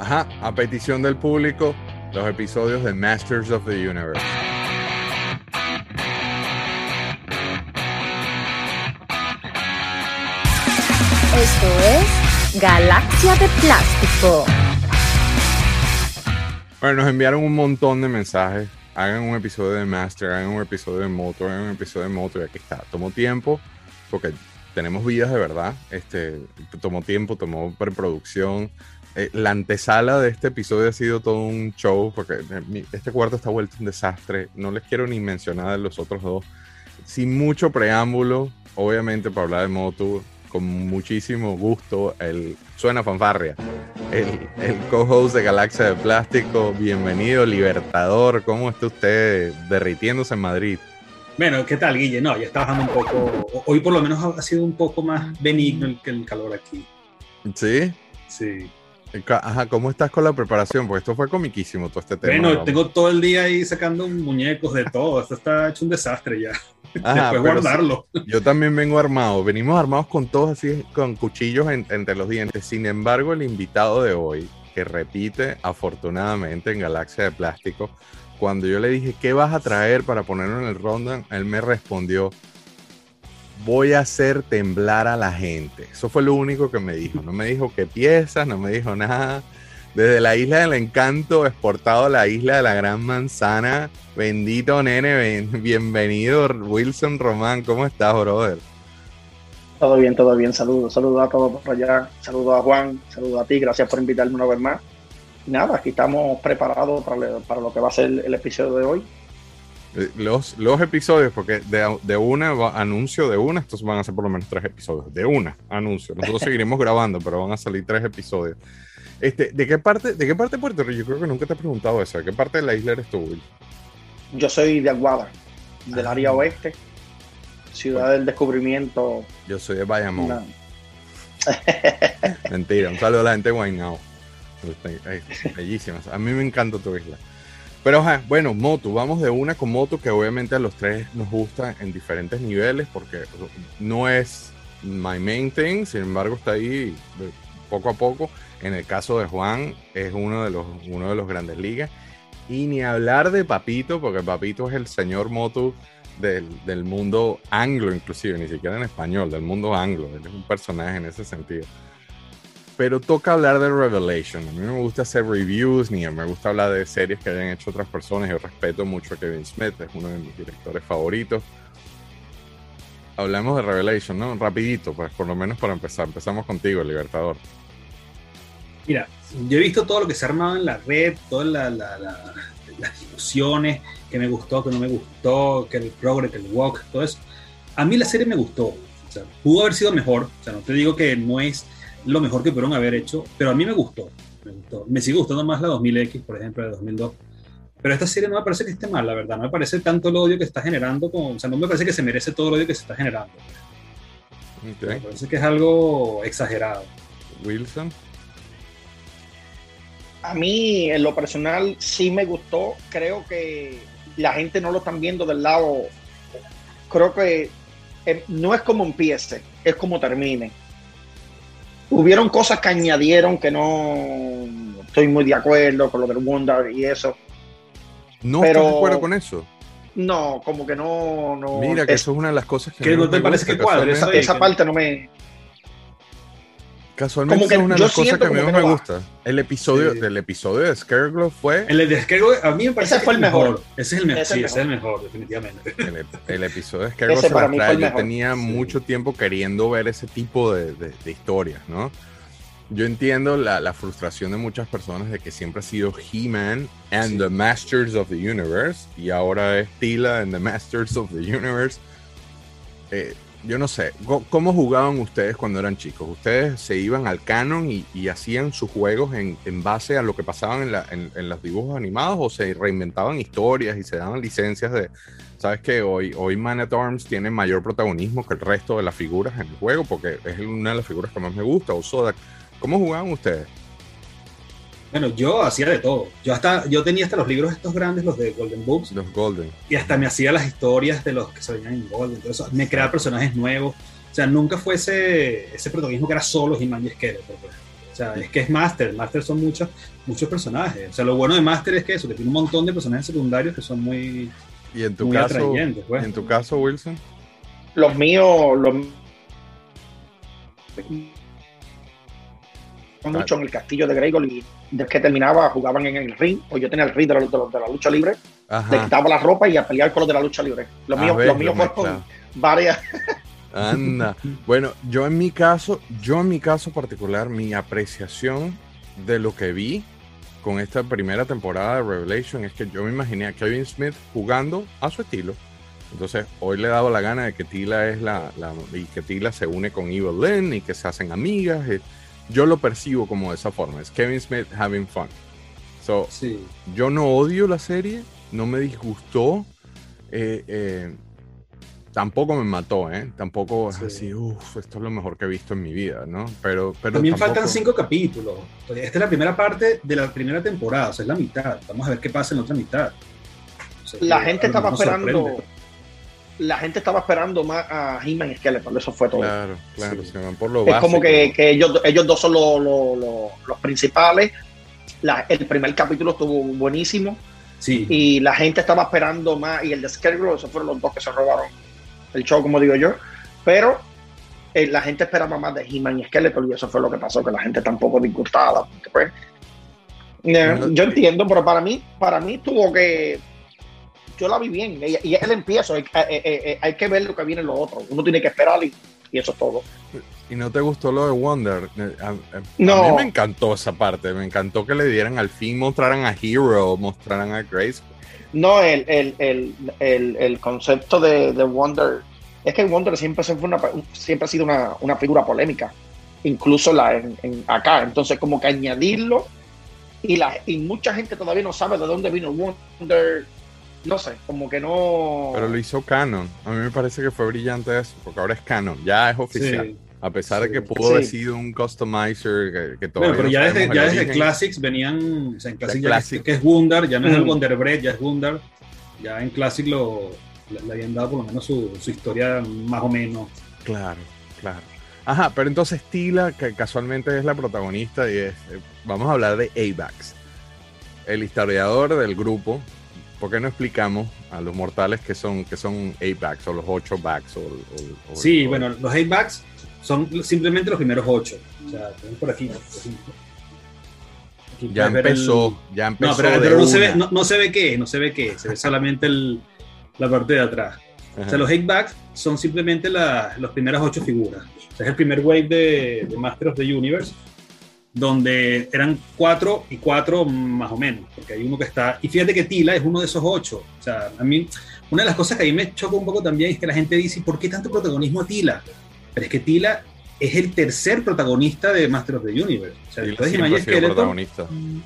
Ajá, a petición del público, los episodios de Masters of the Universe. Esto es Galaxia de Plástico. Bueno, nos enviaron un montón de mensajes. Hagan un episodio de Master, hagan un episodio de Moto, hagan un episodio de Moto y aquí está. Tomó tiempo porque tenemos vidas de verdad. Este, tomó tiempo, tomó preproducción. Eh, la antesala de este episodio ha sido todo un show porque este cuarto está vuelto un desastre. No les quiero ni mencionar de los otros dos. Sin mucho preámbulo, obviamente para hablar de Moto, con muchísimo gusto, el Suena Fanfarria, el, el co-host de Galaxia de Plástico. Bienvenido, Libertador. ¿Cómo está usted derritiéndose en Madrid? Bueno, ¿qué tal, Guille? No, ya está bajando un poco. Hoy por lo menos ha sido un poco más benigno el, el calor aquí. ¿Sí? Sí. Ajá, ¿cómo estás con la preparación? Porque esto fue comiquísimo todo este tema. Bueno, tengo todo el día ahí sacando muñecos de todo. Esto está hecho un desastre ya. Ajá, Después guardarlo. yo también vengo armado. Venimos armados con todos así, con cuchillos entre los dientes. Sin embargo, el invitado de hoy, que repite afortunadamente en Galaxia de Plástico, cuando yo le dije, ¿qué vas a traer para ponerlo en el ronda? Él me respondió, voy a hacer temblar a la gente. Eso fue lo único que me dijo. No me dijo qué piezas, no me dijo nada. Desde la isla del encanto, exportado a la isla de la gran manzana. Bendito nene, bienvenido Wilson Román. ¿Cómo estás, brother? Todo bien, todo bien. Saludos, saludos a todos por allá. Saludos a Juan, saludos a ti. Gracias por invitarme una vez más. Nada, aquí estamos preparados para, para lo que va a ser el episodio de hoy. Eh, los, los episodios, porque de, de una anuncio de una, estos van a ser por lo menos tres episodios. De una anuncio. Nosotros seguiremos grabando, pero van a salir tres episodios. Este, ¿de qué parte, de qué parte de Puerto Rico? Yo creo que nunca te he preguntado eso. ¿De qué parte de la isla eres tú, Will? Yo soy de Aguada, del ah. área oeste, ciudad del descubrimiento. Yo soy de Bayamón. Mentira, un saludo a la gente de Guaynao. Bellísimas. A mí me encanta tu isla. Pero bueno, Moto, vamos de una con Moto que obviamente a los tres nos gusta en diferentes niveles porque no es my main thing, sin embargo está ahí poco a poco. En el caso de Juan es uno de los, uno de los grandes ligas. Y ni hablar de Papito, porque Papito es el señor Moto del, del mundo anglo inclusive, ni siquiera en español, del mundo anglo. Él es un personaje en ese sentido pero toca hablar de Revelation. A mí no me gusta hacer reviews ni me gusta hablar de series que hayan hecho otras personas. Yo respeto mucho a Kevin Smith, es uno de mis directores favoritos. Hablemos de Revelation, ¿no? Rapidito, pues por lo menos para empezar. Empezamos contigo, Libertador. Mira, yo he visto todo lo que se ha armado en la red, todas las discusiones, que me gustó, que no me gustó, que el progress, que el walk, todo eso. A mí la serie me gustó. O sea, pudo haber sido mejor. O sea, no te digo que no es lo mejor que pudieron haber hecho, pero a mí me gustó. Me, gustó. me sigue gustando más la 2000X, por ejemplo, de 2002. Pero esta serie no me parece que esté mal, la verdad. No me parece tanto el odio que está generando, como, o sea, no me parece que se merece todo el odio que se está generando. Me parece que es algo exagerado. Wilson. A mí, en lo personal, sí me gustó. Creo que la gente no lo están viendo del lado. Creo que eh, no es como empiece, es como termine. Hubieron cosas que añadieron que no estoy muy de acuerdo con lo del Wonder y eso. No estoy de acuerdo con eso. No, como que no. no Mira, que eso es una de las cosas que. no te parece que cuadre. Esa, esa parte no me. Casualmente es una de las cosas que a mí me gusta. El episodio del episodio de Scareglow fue. El de Scareglow a mí me parece ese fue el mejor. Ese es el mejor. sí, ese es el mejor, definitivamente. El, episodio de Scareglow se la trae. Yo tenía mucho tiempo queriendo ver ese tipo de, de, de historias, ¿no? Yo entiendo la, la, frustración de muchas personas de que siempre ha sido He-Man and the Masters of the Universe y ahora es Tila and the Masters of the Universe. Eh, yo no sé, ¿cómo jugaban ustedes cuando eran chicos? ¿Ustedes se iban al canon y, y hacían sus juegos en, en, base a lo que pasaban en, la, en, en, los dibujos animados o se reinventaban historias y se daban licencias de, sabes que hoy, hoy Man at Arms tiene mayor protagonismo que el resto de las figuras en el juego porque es una de las figuras que más me gusta, o Sodak ¿Cómo jugaban ustedes? Bueno, yo hacía de todo. Yo hasta yo tenía hasta los libros estos grandes, los de Golden Books. Los Golden. Y hasta me hacía las historias de los que se veían en Golden. Entonces, me creaba personajes nuevos. O sea, nunca fue ese, ese protagonismo que era solo Skeletor. Pues. O sea, es que es Master. Master son muchos, muchos personajes. O sea, lo bueno de Master es que eso, que tiene un montón de personajes secundarios que son muy, ¿Y en tu caso, pues. ¿En tu caso, Wilson? Los míos, los mucho en el castillo de Gregor y desde que terminaba jugaban en el ring, o yo tenía el ring de la, de la, lucha libre, le quitaba la ropa y a pelear con los de la lucha libre. Los míos, los míos fueron varias. Anda. Bueno, yo en mi caso, yo en mi caso particular, mi apreciación de lo que vi con esta primera temporada de Revelation es que yo me imaginé a Kevin Smith jugando a su estilo. Entonces, hoy le he dado la gana de que Tila es la, la y que Tila se une con Evil Lynn y que se hacen amigas. Y, yo lo percibo como de esa forma. Es Kevin Smith having fun. So, sí. Yo no odio la serie, no me disgustó. Eh, eh, tampoco me mató, ¿eh? Tampoco es así, uff, esto es lo mejor que he visto en mi vida, ¿no? Pero, pero También faltan cinco capítulos. Esta es la primera parte de la primera temporada, o sea, es la mitad. Vamos a ver qué pasa en la otra mitad. la gente estaba esperando la gente estaba esperando más a He-Man y Skeletor, eso fue todo. Claro, claro, se van por lo Es como que, ellos, ellos dos son los, principales. el primer capítulo estuvo buenísimo. Sí. Y la gente estaba esperando más. Y el de Scarecrow, esos fueron los dos que se robaron el show, como digo yo. Pero eh, la gente esperaba más de He-Man y Skeletor. Y eso fue lo que pasó, que la gente tampoco disgustada. Pues, eh, yo entiendo, pero para mí, para mí tuvo que yo la vi bien. Y, es el empiezo. Hay, hay, que ver lo que viene lo otro. Uno tiene que esperar y, eso es todo. ¿Y no te gustó lo de Wonder? A, no. mí me encantó esa parte. Me encantó que le dieran al fin, mostraran a Hero, mostraran a Grace. No, el, el, el, el concepto de, de, Wonder. Es que Wonder siempre, fue una, siempre ha sido una, una figura polémica. Incluso la en, acá. Entonces, como que añadirlo. Y, la, y mucha gente todavía no sabe de dónde vino Wonder no sé, como que no. Pero lo hizo Canon. A mí me parece que fue brillante eso, porque ahora es Canon, ya es oficial. a pesar de que pudo haber sido un customizer que, todavía. pero ya desde, ya desde Classics venían. O sea, en Classic, que, es Wundar, ya no es el Wonder Bread, ya es Wundar. Ya en Classic lo, le, habían dado por lo menos su, su historia más o menos. Claro, claro. Ajá, pero entonces Tila, que casualmente es la protagonista, y es, eh, vamos a hablar de AVAX, el historiador del grupo, ¿por qué no explicamos a los mortales que son, que son 8 backs o los 8 backs? O, sí, bueno, los 8 backs son simplemente los primeros 8. O sea, por aquí. ya empezó, ya empezó. No, pero, no, se ve, no, se ve, qué, no se ve qué, se ve solamente el, la parte de atrás. O sea, los 8 backs son simplemente las primeras 8 figuras. O sea, es el primer wave de, de Master of the Universe donde eran cuatro y cuatro más o menos, porque hay uno que está, y fíjate que Tila es uno de esos ocho, o sea, a mí, una de las cosas que a mí me choca un poco también es que la gente dice, ¿por qué tanto protagonismo a Tila? Pero es que Tila es el tercer protagonista de Master of the Universe. O sea, después de Imagine Skeletor.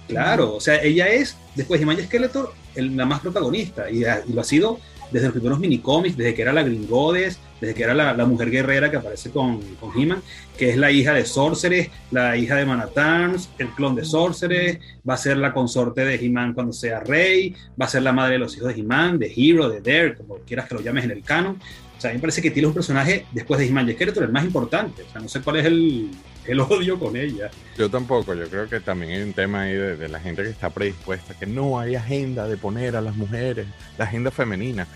Claro, o sea, ella es, después de Imagine Skeletor, la más protagonista, y, y lo ha sido desde los primeros minicómics, desde que era la Gringodes, desde que era la, mujer guerrera que aparece con, con He-Man, que es la hija de Sorceres, la hija de Manatans, el clon de Sorceres, va a ser la consorte de He-Man cuando sea rey, va a ser la madre de los hijos de He-Man, de Hero, de Dare, como quieras que lo llames en el canon. O sea, a mí me parece que tiene un personaje después de He-Man y Skeletor el más importante. O sea, no sé cuál es el, el odio con ella. Yo tampoco, yo creo que también hay un tema ahí de, de, la gente que está predispuesta, que no hay agenda de poner a las mujeres, la agenda femenina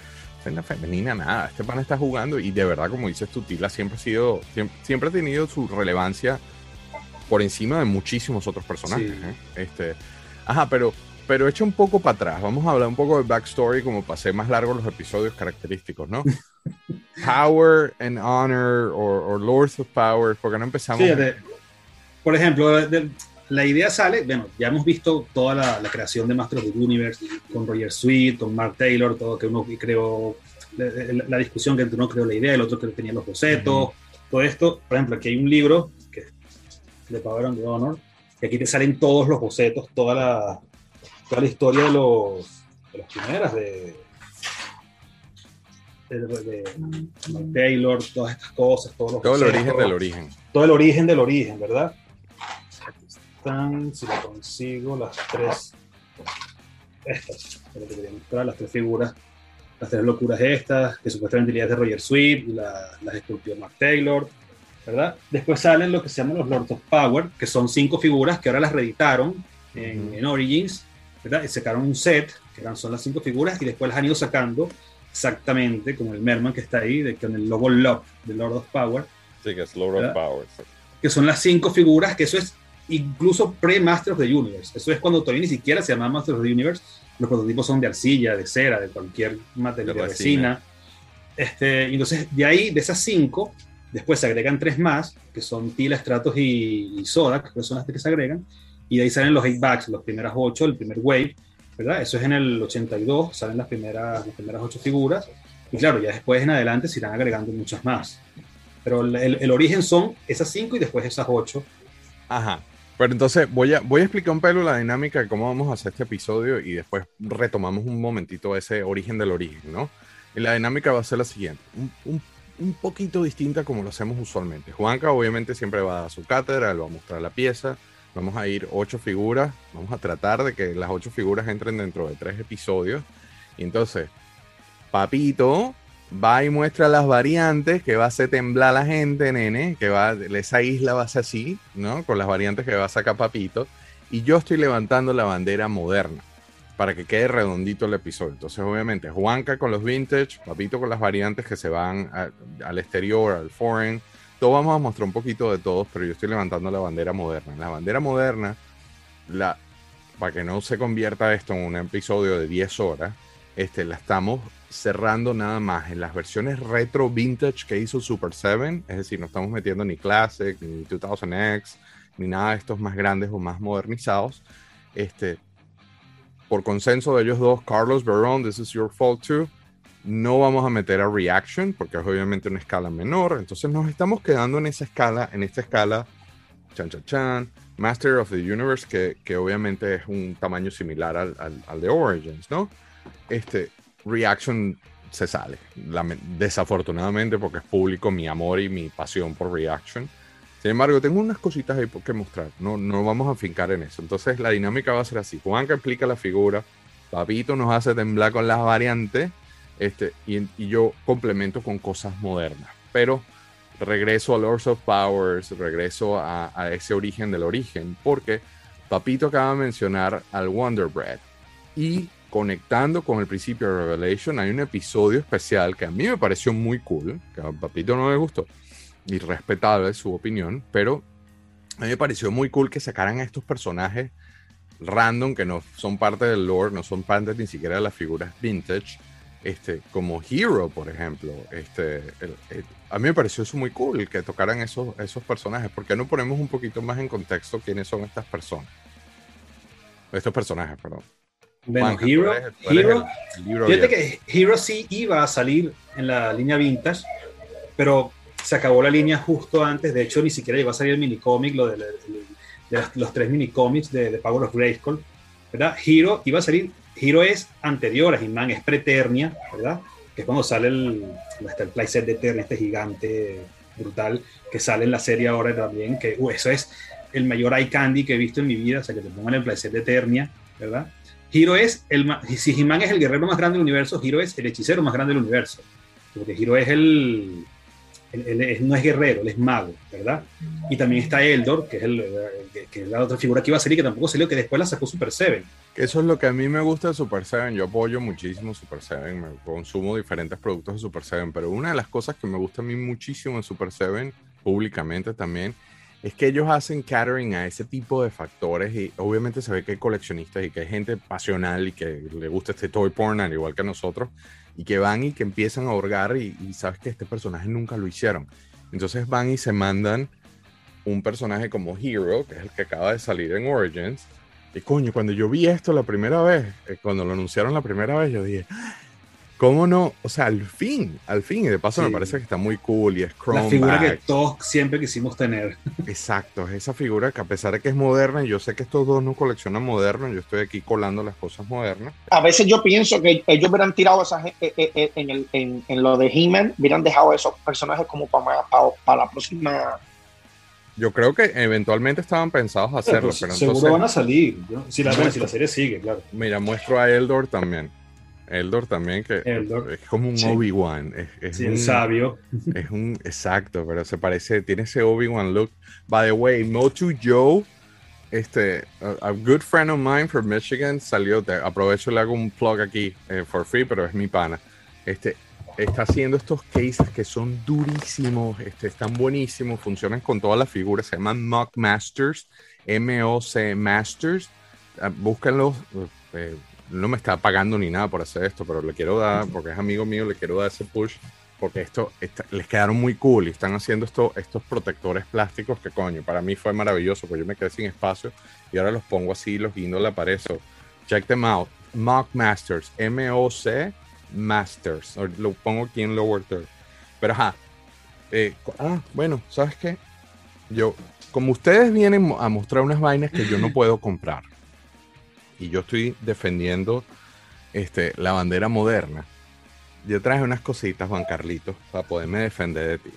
la femenina, nada. Este pan está jugando y de verdad, como dices tu Tila siempre ha sido, siempre, ha tenido su relevancia por encima de muchísimos otros personajes. ¿eh? Este, ajá, pero, pero echa un poco para atrás. Vamos a hablar un poco de backstory, como pasé más largo los episodios característicos, ¿no? Power and Honor o Lords of Power, porque no empezamos. por ejemplo, la idea sale, bueno, ya hemos visto toda la, creación de Master of the Universe con Roger Sweet, con Mark Taylor, todo que uno creó, la, discusión que uno creó la idea, el otro que tenía los bocetos, todo esto. Por ejemplo, aquí hay un libro que de Power and Honor, que aquí te salen todos los bocetos, toda la, toda la historia de los, de las primeras, de, de, Mark Taylor, todas estas cosas, todos los todo el origen del origen. Todo el origen del origen, ¿verdad? Si lo consigo, las tres, estas, las tres figuras, las tres locuras estas, que supuestamente es de Roger Sweet, la, las esculpió Mark Taylor. ¿verdad? Después salen lo que se llaman los Lords of Power, que son cinco figuras que ahora las reeditaron en, Origins, ¿verdad? Y sacaron un set, que eran, son las cinco figuras, y después las han ido sacando exactamente como el Merman que está ahí, de, con el logo Love de Lord of Power. Sí, que es Lord of Power. Que son las cinco figuras, que eso es incluso pre-Master of the Universe. Eso es cuando todavía ni siquiera se llama Master of the Universe. Los prototipos son de arcilla, de cera, de cualquier material, de, resina. Este, entonces, de ahí, de esas cinco, después se agregan tres más, que son Tila, Stratos y, Soda, que son las que se agregan. Y de ahí salen los eight backs, los primeras ocho, el primer wave, ¿verdad? Eso es en el 82, salen las primeras, las primeras ocho figuras. Y claro, ya después en adelante se irán agregando muchas más. Pero el, el origen son esas cinco y después esas ocho. Ajá. Pero entonces voy a, voy a explicar un pelo la dinámica de cómo vamos a hacer este episodio y después retomamos un momentito ese origen del origen, ¿no? Y la dinámica va a ser la siguiente, un, un, poquito distinta como lo hacemos usualmente. Juanca obviamente siempre va a su cátedra, él va a mostrar la pieza, vamos a ir ocho figuras, vamos a tratar de que las ocho figuras entren dentro de tres episodios. Y entonces, Papito va y muestra las variantes que va a hacer temblar a la gente, nene, que va, esa isla va a ser así, ¿no? Con las variantes que va a sacar Papito. Y yo estoy levantando la bandera moderna para que quede redondito el episodio. Entonces, obviamente, Juanca con los vintage, Papito con las variantes que se van al exterior, al foreign. Todos vamos a mostrar un poquito de todos, pero yo estoy levantando la bandera moderna. La bandera moderna, la, para que no se convierta esto en un episodio de 10 horas, este, la estamos cerrando nada más en las versiones retro vintage que hizo Super 7, es decir, no estamos metiendo ni Classic, ni 2000X, ni nada de estos más grandes o más modernizados. Este, por consenso de ellos dos, Carlos Verón, This is Your Fault Too, no vamos a meter a Reaction porque es obviamente una escala menor, entonces nos estamos quedando en esa escala, en esta escala, chan chan chan, Master of the Universe, que, que obviamente es un tamaño similar al, al, al de Origins, ¿no? Este, Reaction se sale, desafortunadamente porque es público mi amor y mi pasión por Reaction. Sin embargo, tengo unas cositas ahí que mostrar, no, no vamos a fincar en eso. Entonces la dinámica va a ser así, Juanca explica la figura, Papito nos hace temblar con las variantes este, y, yo complemento con cosas modernas. Pero regreso a Lords of Powers, regreso a, a ese origen del origen, porque Papito acaba de mencionar al Wonder Bread. Y conectando con el principio de Revelation, hay un episodio especial que a mí me pareció muy cool, que a Papito no le gustó, y respetable su opinión, pero a mí me pareció muy cool que sacaran a estos personajes random que no son parte del lore, no son parte ni siquiera de las figuras vintage, este, como Hero, por ejemplo. Este, a mí me pareció eso muy cool, que tocaran esos, esos personajes. ¿Por qué no ponemos un poquito más en contexto quiénes son estas personas? Estos personajes, perdón. Bueno, Hero, Hero fíjate que Hero sí iba a salir en la línea vintage, pero se acabó la línea justo antes. De hecho, ni siquiera llegó a salir el minicómic, lo de, los tres minicómics de, de Power of Grayskull, ¿verdad? Hero iba a salir, Hero es anterior a He-Man, es Preternia, ¿verdad? Que es cuando sale el, el playset de Eternia, este gigante brutal, que sale en la serie ahora también, que uh, eso es el mayor eye candy que he visto en mi vida, o sea, que te pongan el playset de Eternia, ¿verdad? Hiro es el si He-Man es el guerrero más grande del universo, Hiro es el hechicero más grande del universo. Porque Hiro es el, no es guerrero, él es mago, ¿verdad? Y también está Eldor, que es, el, que, es la otra figura que iba a salir, que tampoco salió, que después la sacó Super Seven. Eso es lo que a mí me gusta de Super Seven. Yo apoyo muchísimo Super Seven, me consumo diferentes productos de Super Seven, pero una de las cosas que me gusta a mí muchísimo en Super Seven, públicamente también, es que ellos hacen catering a ese tipo de factores y obviamente se ve que hay coleccionistas y que hay gente pasional y que le gusta este toy porn al igual que nosotros y que van y que empiezan a hurgar y, sabes que este personaje nunca lo hicieron. Entonces van y se mandan un personaje como Hero, que es el que acaba de salir en Origins. Y coño, cuando yo vi esto la primera vez, eh, cuando lo anunciaron la primera vez, yo dije, ¿Cómo no? O sea, al fin, al fin, y de paso me parece que está muy cool y es Chrome. La figura que todos siempre quisimos tener. Exacto, es esa figura que a pesar de que es moderna, y yo sé que estos dos no coleccionan moderno, yo estoy aquí colando las cosas modernas. A veces yo pienso que ellos hubieran tirado esa, eh, eh, eh, en, el, en, en, lo de He-Man, hubieran dejado esos personajes como para, para, la próxima yo creo que eventualmente estaban pensados hacerlo, pues, pero, seguro van a salir, si, la, si la serie sigue, claro. Mira, muestro a Eldor también. Eldor también, que es como un Obi-Wan. Es, un sabio. Es un, exacto, pero se parece, tiene ese Obi-Wan look. By the way, Motu Joe, este, a, good friend of mine from Michigan, salió, te, aprovecho, le hago un plug aquí eh, for free, pero es mi pana. Este, está haciendo estos cases que son durísimos, este, están buenísimos, funcionan con todas las figuras, se llaman Mock Masters, M-O-C Masters. Ah, búsquenlos, eh, no me está pagando ni nada por hacer esto, pero le quiero dar, porque es amigo mío, le quiero dar ese push, porque esto les quedaron muy cool y están haciendo esto, estos protectores plásticos que coño, para mí fue maravilloso, porque yo me quedé sin espacio y ahora los pongo así, los guindo la pared. check them out. Mock Masters, M-O-C Masters. Lo pongo aquí en Lower Third. Pero ajá. Eh, ah, bueno, ¿sabes qué? Yo, como ustedes vienen a mostrar unas vainas que yo no puedo comprar y yo estoy defendiendo este, la bandera moderna, yo traje unas cositas, Juan Carlitos, para poderme defender de ti.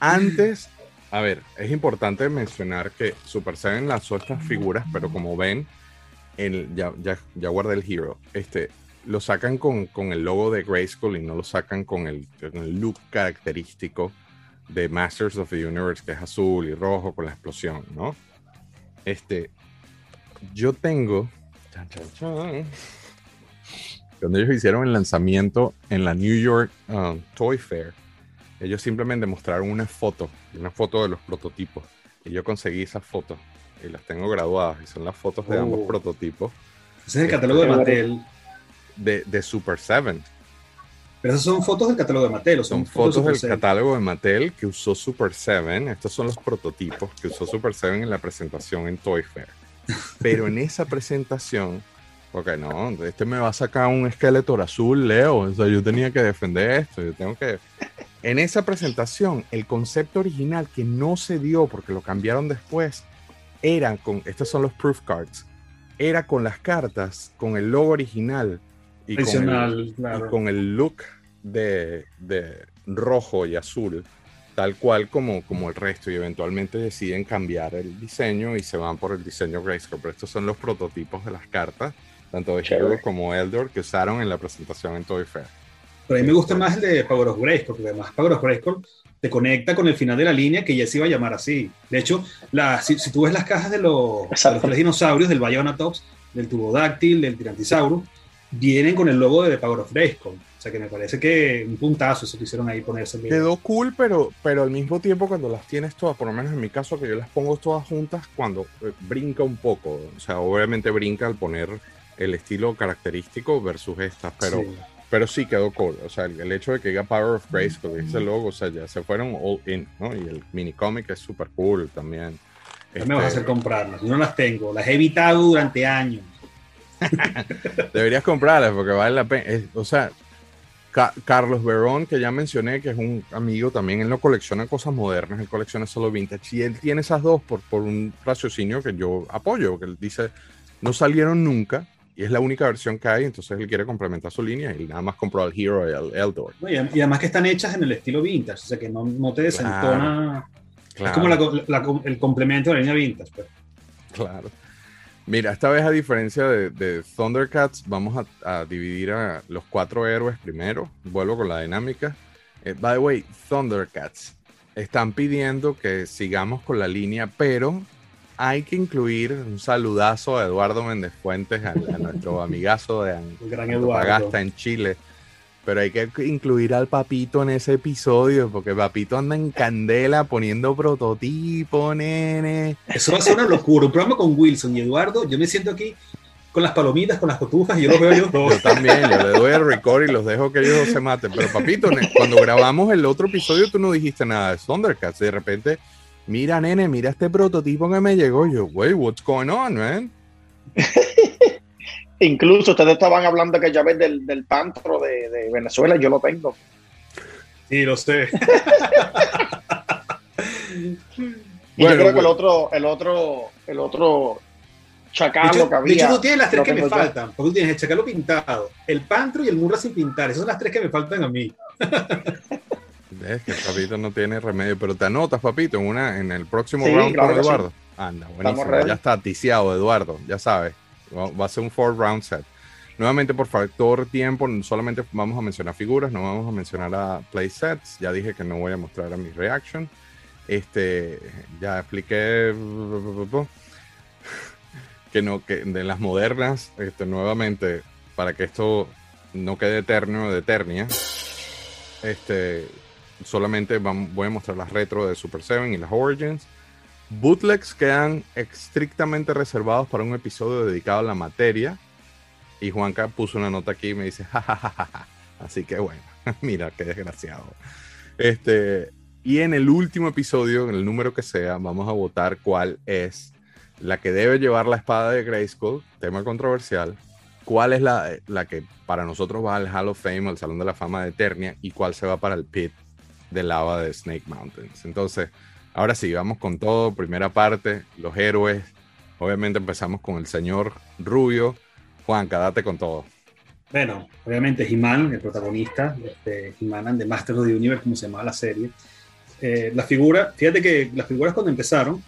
Antes, a ver, es importante mencionar que Super Seven lanzó estas figuras, pero como ven, el, ya, ya, guardé el Hero. Este, lo sacan con, el logo de Grayskull y no lo sacan con el, con el, look característico de Masters of the Universe, que es azul y rojo con la explosión, ¿no? Este, yo tengo cuando ellos hicieron el lanzamiento en la New York um, Toy Fair, ellos simplemente mostraron una foto, una foto de los prototipos. Y yo conseguí esas fotos y las tengo graduadas y son las fotos de ambos oh. prototipos. Ese es el catálogo de Mattel. De, Super 7. Pero esas son fotos del catálogo de Mattel. Son, fotos, del catálogo de Mattel que usó Super 7. Estos son los prototipos que usó Super 7 en la presentación en Toy Fair. Pero en esa presentación, porque no, este me va a sacar un esqueleto azul, Leo. O sea, yo tenía que defender esto. Yo tengo que. En esa presentación, el concepto original que no se dio porque lo cambiaron después, era con. Estos son los proof cards. Era con las cartas, con el logo original y, con el, con el, look de, de rojo y azul tal cual como, como el resto y eventualmente deciden cambiar el diseño y se van por el diseño Grayskull. Pero estos son los prototipos de las cartas, tanto de Hero como Eldor, que usaron en la presentación en Toy Fair. Pero a mí me gusta más el de Power of Grayskull, porque además Power of Grayskull te conecta con el final de la línea que ya se iba a llamar así. De hecho, la, si, tú ves las cajas de los, de los dinosaurios, del Bionatops, del Tubodáctil, del Tirantisaurus, vienen con el logo de Power of Grayskull que me parece que un puntazo eso que hicieron ahí ponerse. Quedó cool, pero, pero al mismo tiempo cuando las tienes todas, por lo menos en mi caso, que yo las pongo todas juntas, cuando eh, brinca un poco. O sea, obviamente brinca al poner el estilo característico versus estas, pero sí, pero sí quedó cool. O sea, el, hecho de que diga Power of Grace, que ese logo, o sea, ya se fueron all in, ¿no? Y el mini cómic es súper cool también. me vas a hacer este, comprarlas, yo no las tengo, las he evitado durante años. Deberías comprarlas porque vale la pena. o sea, Carlos Verón, que ya mencioné, que es un amigo también, él no colecciona cosas modernas, él colecciona solo vintage. Y él tiene esas dos por, por un raciocinio que yo apoyo, que él dice, no salieron nunca y es la única versión que hay, entonces él quiere complementar su línea y nada más compró al Hero y al Eldor. y, además que están hechas en el estilo vintage, o sea que no, no te desentona. Es como el complemento de la línea vintage. Pues. Claro. Mira, esta vez a diferencia de, Thundercats, vamos a, dividir a los cuatro héroes primero. Vuelvo con la dinámica. Eh, by the way, Thundercats están pidiendo que sigamos con la línea, pero hay que incluir un saludazo a Eduardo Méndez Fuentes, a, nuestro amigazo de Eduardo. en Chile pero hay que incluir al papito en ese episodio, porque papito anda en candela poniendo prototipo, nene. Eso va a ser una locura. Un programa con Wilson y Eduardo. Yo me siento aquí con las palomitas, con las cotufas, y yo los veo yo Yo también, yo le doy el record y los dejo que ellos se maten. Pero papito, cuando grabamos el otro episodio, tú no dijiste nada de Thundercats. De repente, mira, nene, mira este prototipo que me llegó. Yo, wey, what's going on, man? Incluso ustedes estaban hablando que ya ves del, del pantro de, Venezuela, yo lo tengo. Sí, lo sé. y yo creo que el otro, el otro, el otro chacalo que había. De hecho, tú tienes las tres que me faltan. Porque tú tienes el chacalo pintado, el pantro y el murra sin pintar. Esas son las tres que me faltan a mí. Ves que el papito no tiene remedio, pero te anotas, papito, en una, en el próximo round con Eduardo. Anda, buenísimo. Ya está ticiado, Eduardo, ya sabes. Va a ser un four round set. Nuevamente, por factor tiempo, solamente vamos a mencionar figuras, no vamos a mencionar a playsets. Ya dije que no voy a mostrar a mi reaction. Este, ya expliqué que no, que de las modernas, este, nuevamente, para que esto no quede eterno de Eternia, este, solamente voy a mostrar las retro de Super 7 y las Origins. Bootlegs quedan estrictamente reservados para un episodio dedicado a la materia. Y Juanca puso una nota aquí y me dice, jajajaja. Así que bueno, mira qué desgraciado. Este, y en el último episodio, en el número que sea, vamos a votar cuál es la que debe llevar la espada de Grayskull, tema controversial. ¿Cuál es la, la que para nosotros va al Hall of Fame, al Salón de la Fama de Eternia? Y cuál se va para el pit de lava de Snake Mountains. Entonces, ahora sí, vamos con todo. Primera parte, los héroes. Obviamente empezamos con el señor Rubio. Juan, date con todo. Bueno, obviamente He-Man, el protagonista, este, He-Man and the Master of the Universe, como se llama la serie. Eh, la figura, fíjate que las figuras cuando empezaron,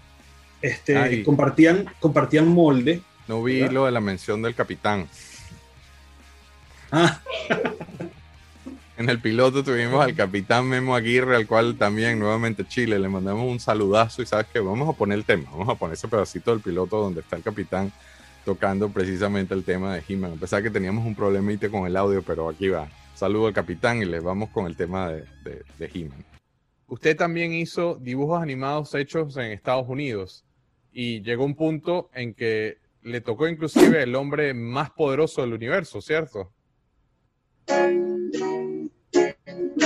este, compartían, compartían molde. No vi lo de la mención del capitán. Ah. En el piloto tuvimos al capitán Memo Aguirre, al cual también nuevamente Chile le mandamos un saludazo y sabes que vamos a poner el tema, vamos a poner ese pedacito del piloto donde está el capitán tocando precisamente el tema de He-Man. A pesar que teníamos un problemita con el audio, pero aquí va. Saludo al capitán y les vamos con el tema de, de, He-Man. Usted también hizo dibujos animados hechos en Estados Unidos y llegó un punto en que le tocó inclusive el hombre más poderoso del universo, ¿cierto? El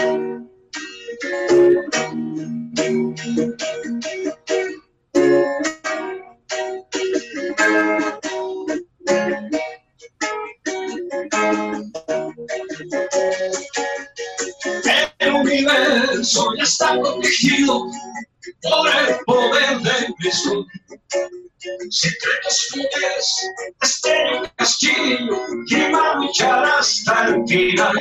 universo ya está protegido por el poder de Cristo. Secretos fieles, estéreo castillo, que va a luchar hasta el final.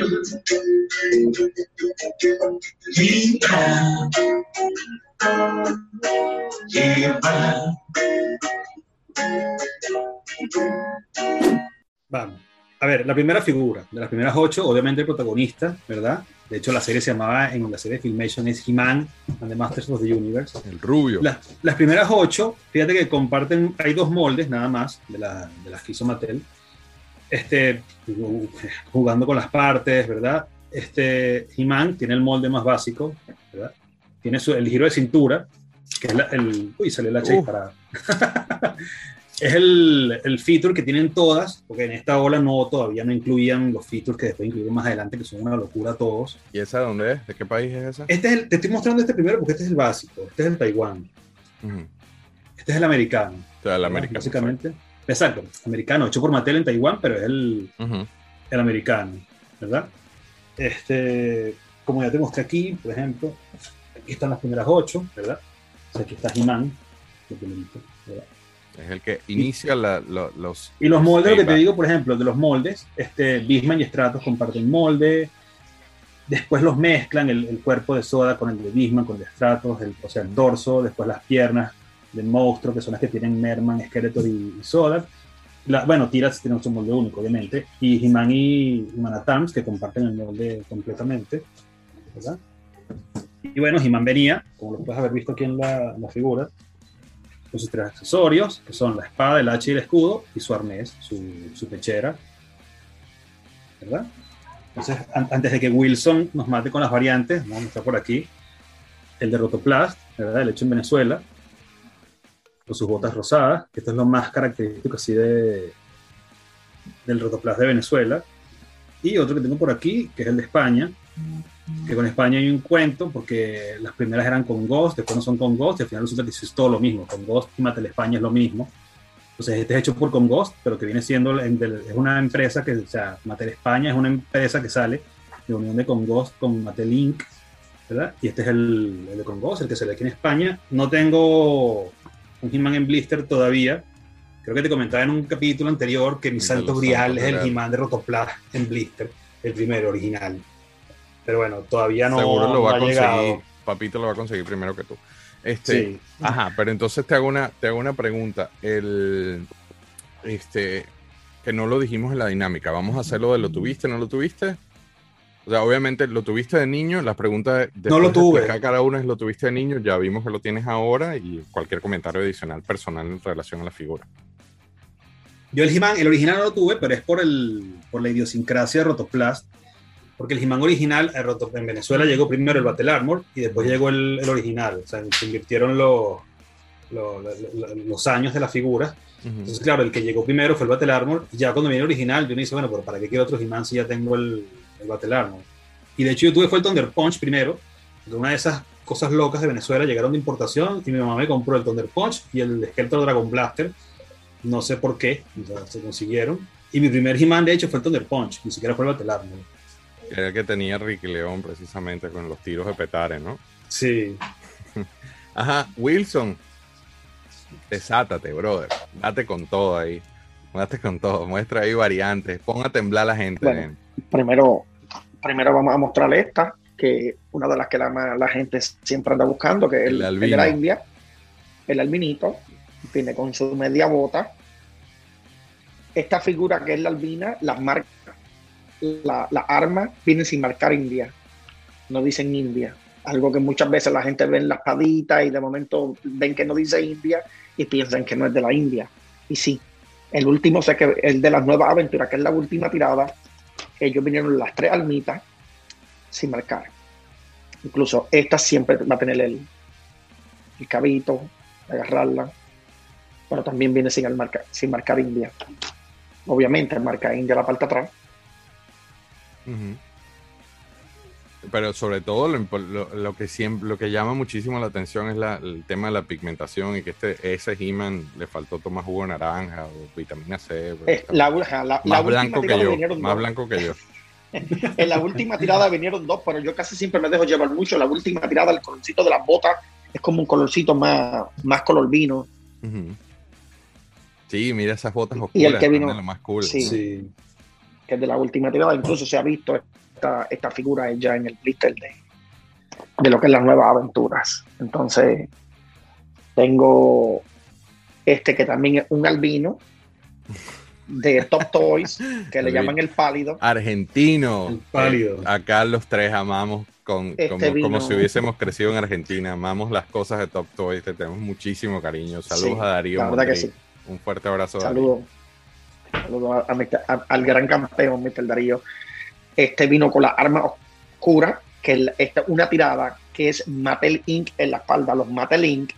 Vamos. A ver, la primera figura, de las primeras ocho, obviamente el protagonista, ¿verdad? De hecho, la serie se llamaba, en la serie de Filmation es He-Man and the Masters of the Universe. El rubio. las primeras ocho, fíjate que comparten, hay dos moldes nada más de, la, de las que hizo Mattel. Este, jugando con las partes, ¿verdad? Este, He-Man tiene el molde más básico, ¿verdad? Tiene su, el giro de cintura, que es el... Uy, salió la H para... es el, el, feature que tienen todas, porque en esta ola no todavía no incluían los features que después incluyen más adelante, que son una locura todos. ¿Y esa de dónde es? ¿De qué país es esa? Este es te estoy mostrando este primero porque este es el básico, este es el Taiwán. Este es el americano. Este es el americano. Básicamente. Exacto. americano, hecho por Mattel en Taiwán, pero es el, el americano, ¿verdad? Este, como ya te mostré aquí, por ejemplo, aquí están las primeras ocho, ¿verdad? O sea, aquí está He-Man, ¿verdad? Es el que inicia los... Y los moldes, lo que te digo, por ejemplo, de los moldes, este, Bisman y Stratos comparten molde, después los mezclan, el, cuerpo de Soda con el de Bisman, con el de Stratos, el, o sea, el dorso, después las piernas del monstruo, que son las que tienen Merman, Skeletor y, Soda. bueno, Tiras tiene un molde único, obviamente, y He-Man y, Manatams, que comparten el molde completamente, ¿verdad? Y bueno, He-Man venía, como lo puedes haber visto aquí en la, la figura, sus tres accesorios, que son la espada, el hacha y el escudo, y su arnés, su, pechera. ¿Verdad? Entonces, antes de que Wilson nos mate con las variantes, vamos a mostrar por aquí el de Rotoplast, ¿verdad? El hecho en Venezuela, con sus botas rosadas, que esto es lo más característico así de, del Rotoplast de Venezuela. Y otro que tengo por aquí, que es el de España, que con España hay un cuento, porque las primeras eran con Ghost, después no son con Ghost, y al final resulta que es todo lo mismo. Con Ghost y Mattel España es lo mismo. Entonces, este es hecho por Con Ghost, pero que viene siendo, es una empresa que, o sea, Mattel España es una empresa que sale de unión de Con Ghost con Mattel Inc., ¿verdad? Y este es el, de Con Ghost, el que sale aquí en España. No tengo un He-Man en blister todavía. Creo que te comentaba en un capítulo anterior que mi salto grial es el He-Man de Rotoplas en blister, el primero original. Pero bueno, todavía no. Seguro lo va a conseguir. Papito lo va a conseguir primero que tú. Este, Ajá, pero entonces te hago una, te hago una pregunta. El, este, que no lo dijimos en la dinámica. Vamos a hacerlo de lo tuviste, no lo tuviste. O sea, obviamente lo tuviste de niño. La pregunta de no lo tuve. cada uno es lo tuviste de niño. Ya vimos que lo tienes ahora y cualquier comentario adicional personal en relación a la figura. Yo el He-Man, el original no lo tuve, pero es por, el, por la idiosincrasia de Rotoplast. Porque el He-Man original en Venezuela llegó primero el Battle Armor y después llegó el, el original. O sea, se invirtieron los, los años de la figura. Entonces, claro, el que llegó primero fue el Battle Armor. Y ya cuando viene el original, yo me dice, bueno, pero ¿para qué quiero otro He-Man si ya tengo el, el, Battle Armor? Y de hecho, yo tuve fue el Thunder Punch primero. De una de esas cosas locas de Venezuela llegaron de importación y mi mamá me compró el Thunder Punch y el Skeletor Dragon Blaster. No sé por qué, se consiguieron. Y mi primer He-Man, de hecho, fue el Thunder Punch, ni siquiera fue el Battle Armor. Era el que tenía Ricky León precisamente con los tiros de petare, ¿no? Sí. Ajá, Wilson, Desátate, brother. Date con todo ahí. Date con todo. Muestra ahí variantes. Ponga a temblar a la gente. primero, primero vamos a mostrarle esta, que una de las que la, la gente siempre anda buscando, que es el, de la India. El albinito. Viene con su media bota. Esta figura que es la albina, las marcas, la, la arma, viene sin marcar India. No dicen India algo que muchas veces la gente ve en las paditas y de momento ven que no dice India y piensan que no es de la India. Y sí, el último sé que el de las nuevas aventuras, que es la última tirada, ellos vinieron las tres almitas sin marcar. Incluso esta siempre va a tener el, el cabito, agarrarla, pero también viene sin, sin marcar India. Obviamente, marca India la parte atrás. Pero sobre todo lo, que siempre, lo que llama muchísimo la atención es el tema de la pigmentación y que este ese He-Man le faltó tomar jugo naranja o vitamina C. Eh, más blanco que yo, más blanco que yo. en la última tirada vinieron dos, pero yo casi siempre me dejo llevar mucho. La última tirada, el colorcito de las botas es como un colorcito más, más color vino. Sí, mira esas botas oscuras. Y el que vino, lo más cool. Sí, Que es de la última tirada, incluso se ha visto esta, figura ya en el blister de, de lo que es las nuevas aventuras. Entonces, tengo este que también es un albino de Top Toys, que le llaman el pálido. Argentino. pálido. Eh, acá los tres amamos con, este como, si hubiésemos crecido en Argentina. Amamos las cosas de Top Toys, te tenemos muchísimo cariño. Saludos a Darío. Un fuerte abrazo. Saludos. Saludos al gran campeón, Mr. Darío. Este vino con la arma oscura, que es una tirada que es Mattel Inc. en la espalda. Los Mattel Inc.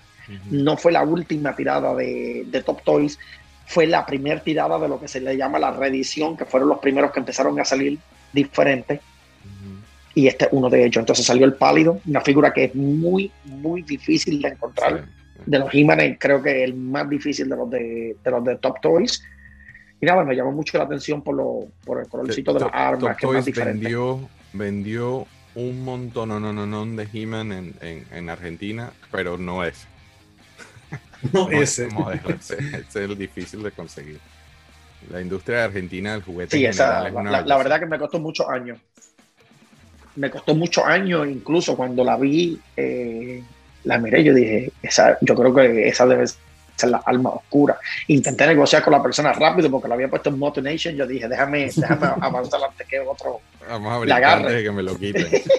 no fue la última tirada de, Top Toys, fue la primera tirada de lo que se le llama la reedición, que fueron los primeros que empezaron a salir diferentes. Y este es uno de ellos. Entonces salió el pálido, una figura que es muy, muy difícil de encontrar. De los he creo que es el más difícil de los de, de los de Top Toys Mira, me llamó mucho la atención por, lo, por el colorcito de las armas, que es. Vendió, vendió un montón no, no, no, de He-Man en, en, Argentina, pero no es. No, ese. ese. es el difícil de conseguir. La industria de argentina del juguete. Sí, esa, la, la, verdad que me costó muchos años. Me costó muchos años, incluso cuando la vi, eh, la miré, yo dije, esa, yo creo que esa debe esa es la alma oscura. Intenté negociar con la persona rápido porque lo había puesto en Motonation. Yo dije, déjame, déjame avanzar antes que otro. Vamos a abrir antes de que me lo quite.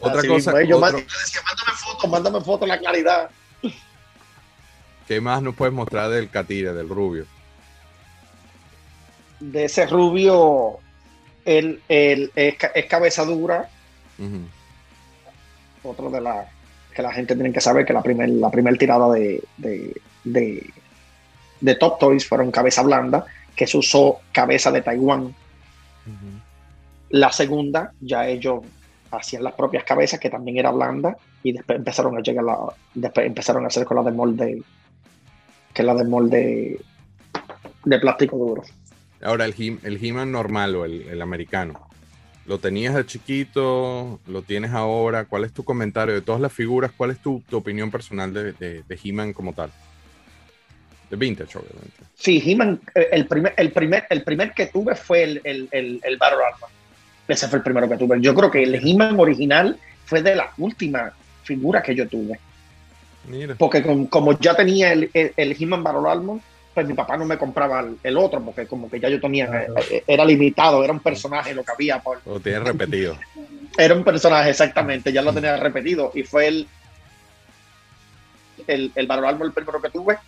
Otra cosa. Pues, yo, mándame fotos, mándame fotos la claridad. ¿Qué más nos puedes mostrar del Catire, del rubio? De ese rubio, el, el, es, cabeza dura. Otro de la que la gente tiene que saber que la primera la primer tirada de, de, Top Toys fueron cabeza blanda, que se usó cabeza de Taiwán. La segunda, ya ellos hacían las propias cabezas, que también era blanda, y después empezaron a llegar la, después empezaron a hacer con la de molde, que es la de molde de plástico duro. Ahora, el He-Man normal o el, el americano. ¿Lo tenías de chiquito? ¿Lo tienes ahora? ¿Cuál es tu comentario de todas las figuras? ¿Cuál es tu, opinión personal de, de, He-Man como tal? De Vintage, obviamente. Sí, He-Man, eh, el primer, el, primer, el primer que tuve fue el, el, el, el Battle Armor. Ese fue el primero que tuve. Yo creo que el He-Man original fue de la última figura que yo tuve. Mira. Porque como ya tenía el, el, He-Man Battle Armor, pues mi papá no me compraba el, otro porque como que ya yo tenía, eh, eh, era limitado, era un personaje lo que había. Por, lo tienes repetido. Era un personaje, exactamente, ya lo tenía repetido y fue el, el, el valor el primero que tuve.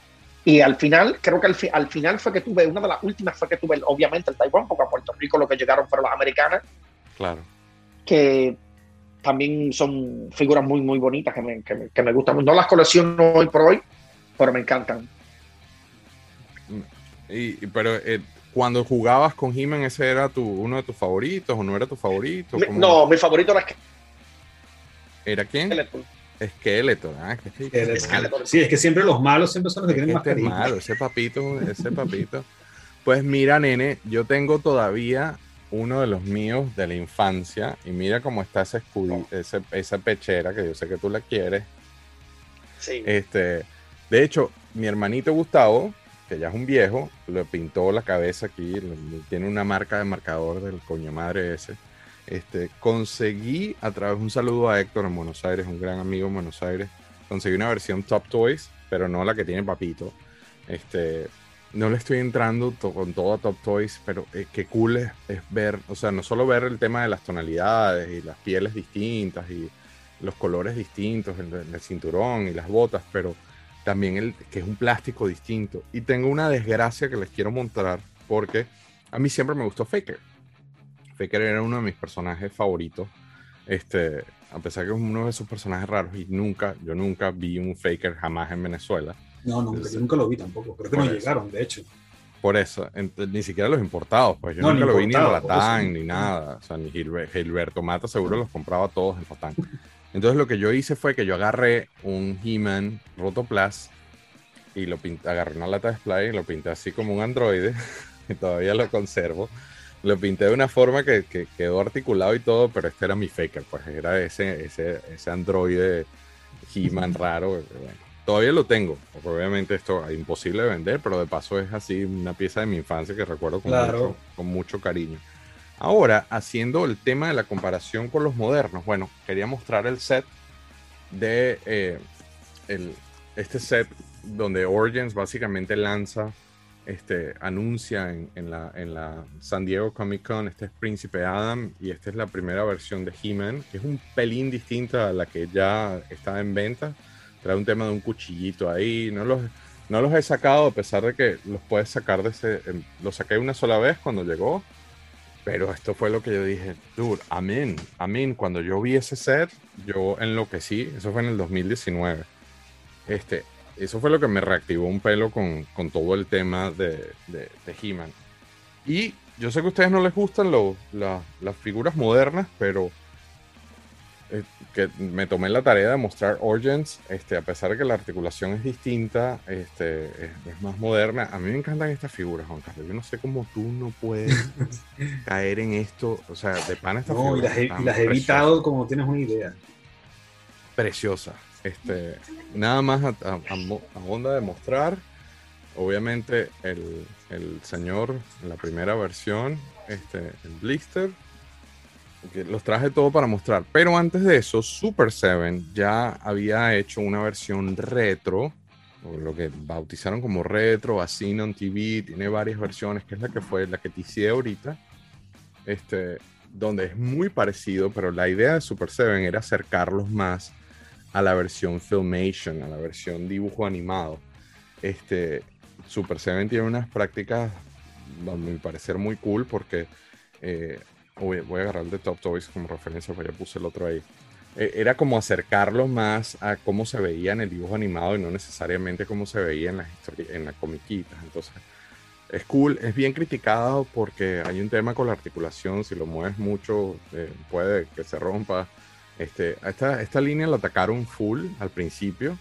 Y al final, creo que al, al, final fue que tuve, una de las últimas fue que tuve, obviamente, el Taiwán, porque a Puerto Rico lo que llegaron fueron las americanas. Claro. Que también son figuras muy, muy bonitas que me, que me, gustan. No las colecciono hoy por hoy, pero me encantan. Y, pero eh, cuando jugabas con He-Man, ¿ese era tu, uno de tus favoritos o no era tu favorito? no, mi favorito era... ¿Era quién? Skeletor, ah, Sí, es que siempre los malos siempre son los que tienen más este malo, ese papito, ese papito. Pues mira, nene, yo tengo todavía uno de los míos de la infancia y mira cómo está ese esa pechera que yo sé que tú la quieres. Sí. Este, de hecho, mi hermanito Gustavo, que ya es un viejo, le pintó la cabeza aquí, tiene una marca de marcador del coño madre ese. Este, conseguí a través de un saludo a Héctor en Buenos Aires, un gran amigo en Buenos Aires, conseguí una versión Top Toys, pero no la que tiene Papito. Este, no le estoy entrando con todo a Top Toys, pero eh, qué cool es, ver, o sea, no solo ver el tema de las tonalidades y las pieles distintas y los colores distintos, el, el cinturón y las botas, pero también el que es un plástico distinto. Y tengo una desgracia que les quiero mostrar porque a mí siempre me gustó Faker. Faker era uno de mis personajes favoritos. Este, a pesar que es uno de esos personajes raros y nunca, yo nunca vi un Faker jamás en Venezuela. No, no, yo nunca lo vi tampoco. Creo que no llegaron, de hecho. Por eso, ni siquiera los importados, pues yo nunca lo vi ni en Latán ni nada. O sea, ni Gilberto Mata seguro los compraba todos en Latán. Entonces lo que yo hice fue que yo agarré un He-Man Rotoplas y lo pinté, agarré una lata de display y lo pinté así como un androide, y todavía lo conservo lo pinté de una forma que, quedó articulado y todo, pero este era mi faker, pues era ese, ese, ese androide He-Man raro. todavía lo tengo, porque obviamente esto es imposible de vender, pero de paso es así una pieza de mi infancia que recuerdo con, mucho, con mucho cariño. Ahora, haciendo el tema de la comparación con los modernos, bueno, quería mostrar el set de eh, este set donde Origins básicamente lanza este, anuncia en, la, en la San Diego Comic Con, este es Príncipe Adam y esta es la primera versión de He-Man, que es un pelín distinta a la que ya está en venta. Trae un tema de un cuchillito ahí, no los, no los he sacado a pesar de que los puedes sacar de ese... Em, los saqué una sola vez cuando llegó, pero esto fue lo que yo dije, dude, amén, amén. Cuando yo vi ese set, yo enloquecí, eso fue en el 2019. Este, eso fue lo que me reactivó un pelo con, todo el tema de, de, He-Man. Y yo sé que a ustedes no les gustan las figuras modernas, pero eh, que me tomé la tarea de mostrar Origins, este, a pesar de que la articulación es distinta, este, es, más moderna. A mí me encantan estas figuras, Juan Carlos. Yo no sé cómo tú no puedes caer en esto. O sea, de pan estas no, figuras. Y las, he evitado como tienes una idea. Preciosa. Este, nada más a, onda de mostrar, obviamente el, señor en la primera versión, este, el blister, los traje todo para mostrar. Pero antes de eso, Super 7 ya había hecho una versión retro, lo que bautizaron como retro, así on TV, tiene varias versiones, que es la que fue la que te hice ahorita. Este, donde es muy parecido, pero la idea de Super 7 era acercarlos más a la versión Filmation, a la versión dibujo animado. Este, Super Seven tiene unas prácticas, a mi parecer, muy cool porque eh, voy, a agarrar el de Top Toys como referencia, porque ya puse el otro ahí. Eh, era como acercarlo más a cómo se veía en el dibujo animado y no necesariamente cómo se veía en las en las comiquitas. Entonces, es cool, es bien criticado porque hay un tema con la articulación, si lo mueves mucho eh, puede que se rompa. Este, esta, esta línea la atacaron full al principio.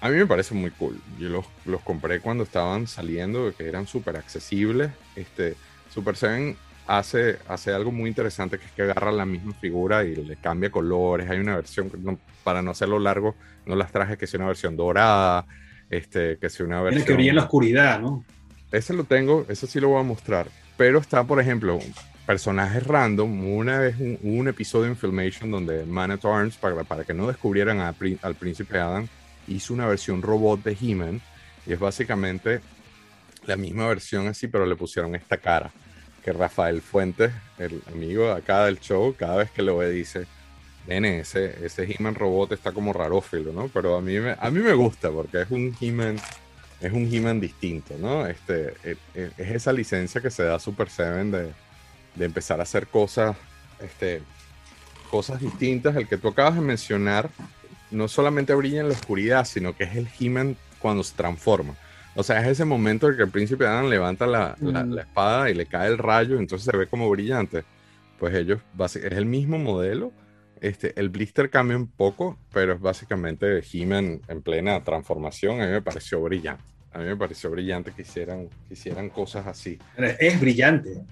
A mí me parece muy cool. Yo los, los compré cuando estaban saliendo, que eran súper accesibles. Este, Super Seven hace, hace algo muy interesante, que es que agarra la misma figura y le cambia colores. Hay una versión, para no hacerlo largo, no las traje, que sea una versión dorada, este, que sea una versión... que brilla en la oscuridad, ¿no? Ese lo tengo, eso sí lo voy a mostrar. Pero está, por ejemplo, personajes random. Una vez un, un episodio en Filmation donde Man at Arms, para, para que no descubrieran al príncipe Adam, hizo una versión robot de He-Man. Y es básicamente la misma versión así, pero le pusieron esta cara. Que Rafael Fuentes, el amigo acá del show, cada vez que lo ve dice, nene, ese, ese He-Man robot está como rarófilo, ¿no? Pero a mí me, a mí me gusta porque es un He-Man es un distinto, ¿no? Este, e, e, es, esa licencia que se da a Super Seven de, de, empezar a hacer cosas, este, cosas distintas. El que tú acabas de mencionar no solamente brilla en la oscuridad, sino que es el He-Man cuando se transforma. O sea, es ese momento en que el príncipe Adam levanta la, la, mm. espada y le cae el rayo, entonces se ve como brillante. Pues ellos, es el mismo modelo. Este, el blister cambia un poco, pero es básicamente He-Man en plena transformación. A mí me pareció brillante. A mí me pareció brillante que hicieran, que hicieran cosas así. Es brillante.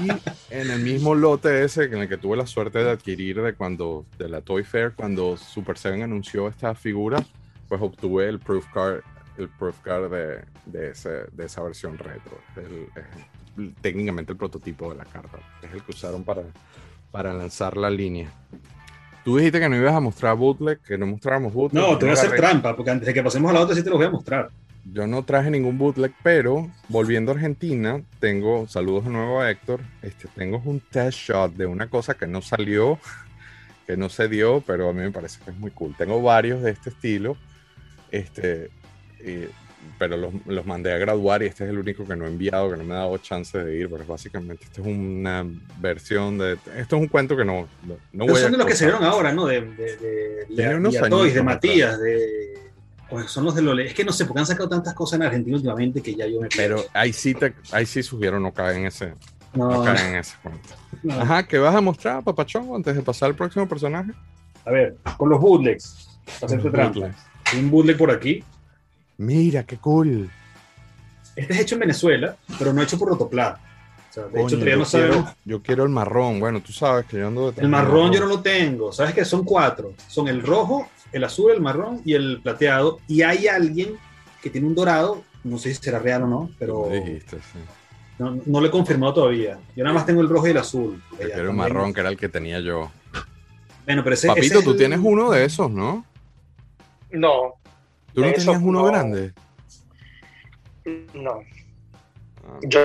Y en el mismo lote ese en el que tuve la suerte de adquirir de cuando de la Toy Fair, cuando Super Seven anunció esta figura, pues obtuve el proof card, el proof card de, de, ese, de esa versión retro. técnicamente el prototipo de la carta. Es el que usaron para, para lanzar la línea. Tú dijiste que no ibas a mostrar bootleg, que no mostráramos bootleg. No, te voy a hacer trampa, porque antes de que pasemos a la otra sí te lo voy a mostrar yo no traje ningún bootleg, pero volviendo a Argentina, tengo, saludos de nuevo a Héctor, este, tengo un test shot de una cosa que no salió, que no se dio, pero a mí me parece que es muy cool. Tengo varios de este estilo, este, pero los, los, mandé a graduar y este es el único que no he enviado, que no me ha dado chance de ir, pero básicamente esto es una versión de... Esto es un cuento que no, no, voy son de los que se vieron ahora, ¿no? De, de, de, de, de Matías, de pues son los de Lole. Es que no sé, porque han sacado tantas cosas en Argentina últimamente que ya yo me Pero ahí sí, te, ahí sí sugiero no caer en ese, no, caer en ese cuento. Ajá, ¿qué vas a mostrar, papachón, antes de pasar al próximo personaje? A ver, con los bootlegs. Hacerte trampa. Un bootleg por aquí. Mira, qué cool. Este es hecho en Venezuela, pero no hecho por Rotoplat. O sea, de hecho, todavía no sabemos. Yo quiero el marrón. Bueno, tú sabes que yo ando de El marrón yo no lo tengo. ¿Sabes que Son cuatro. Son el rojo, el azul, el marrón y el plateado. Y hay alguien que tiene un dorado, no sé si será real o no, pero no, no, lo he confirmado todavía. Yo nada más tengo el rojo y el azul. Yo quiero el marrón, que era el que tenía yo. Bueno, pero ese, Papito, tú tienes uno de esos, ¿no? No. ¿Tú no tenías uno grande? No. Ah. Yo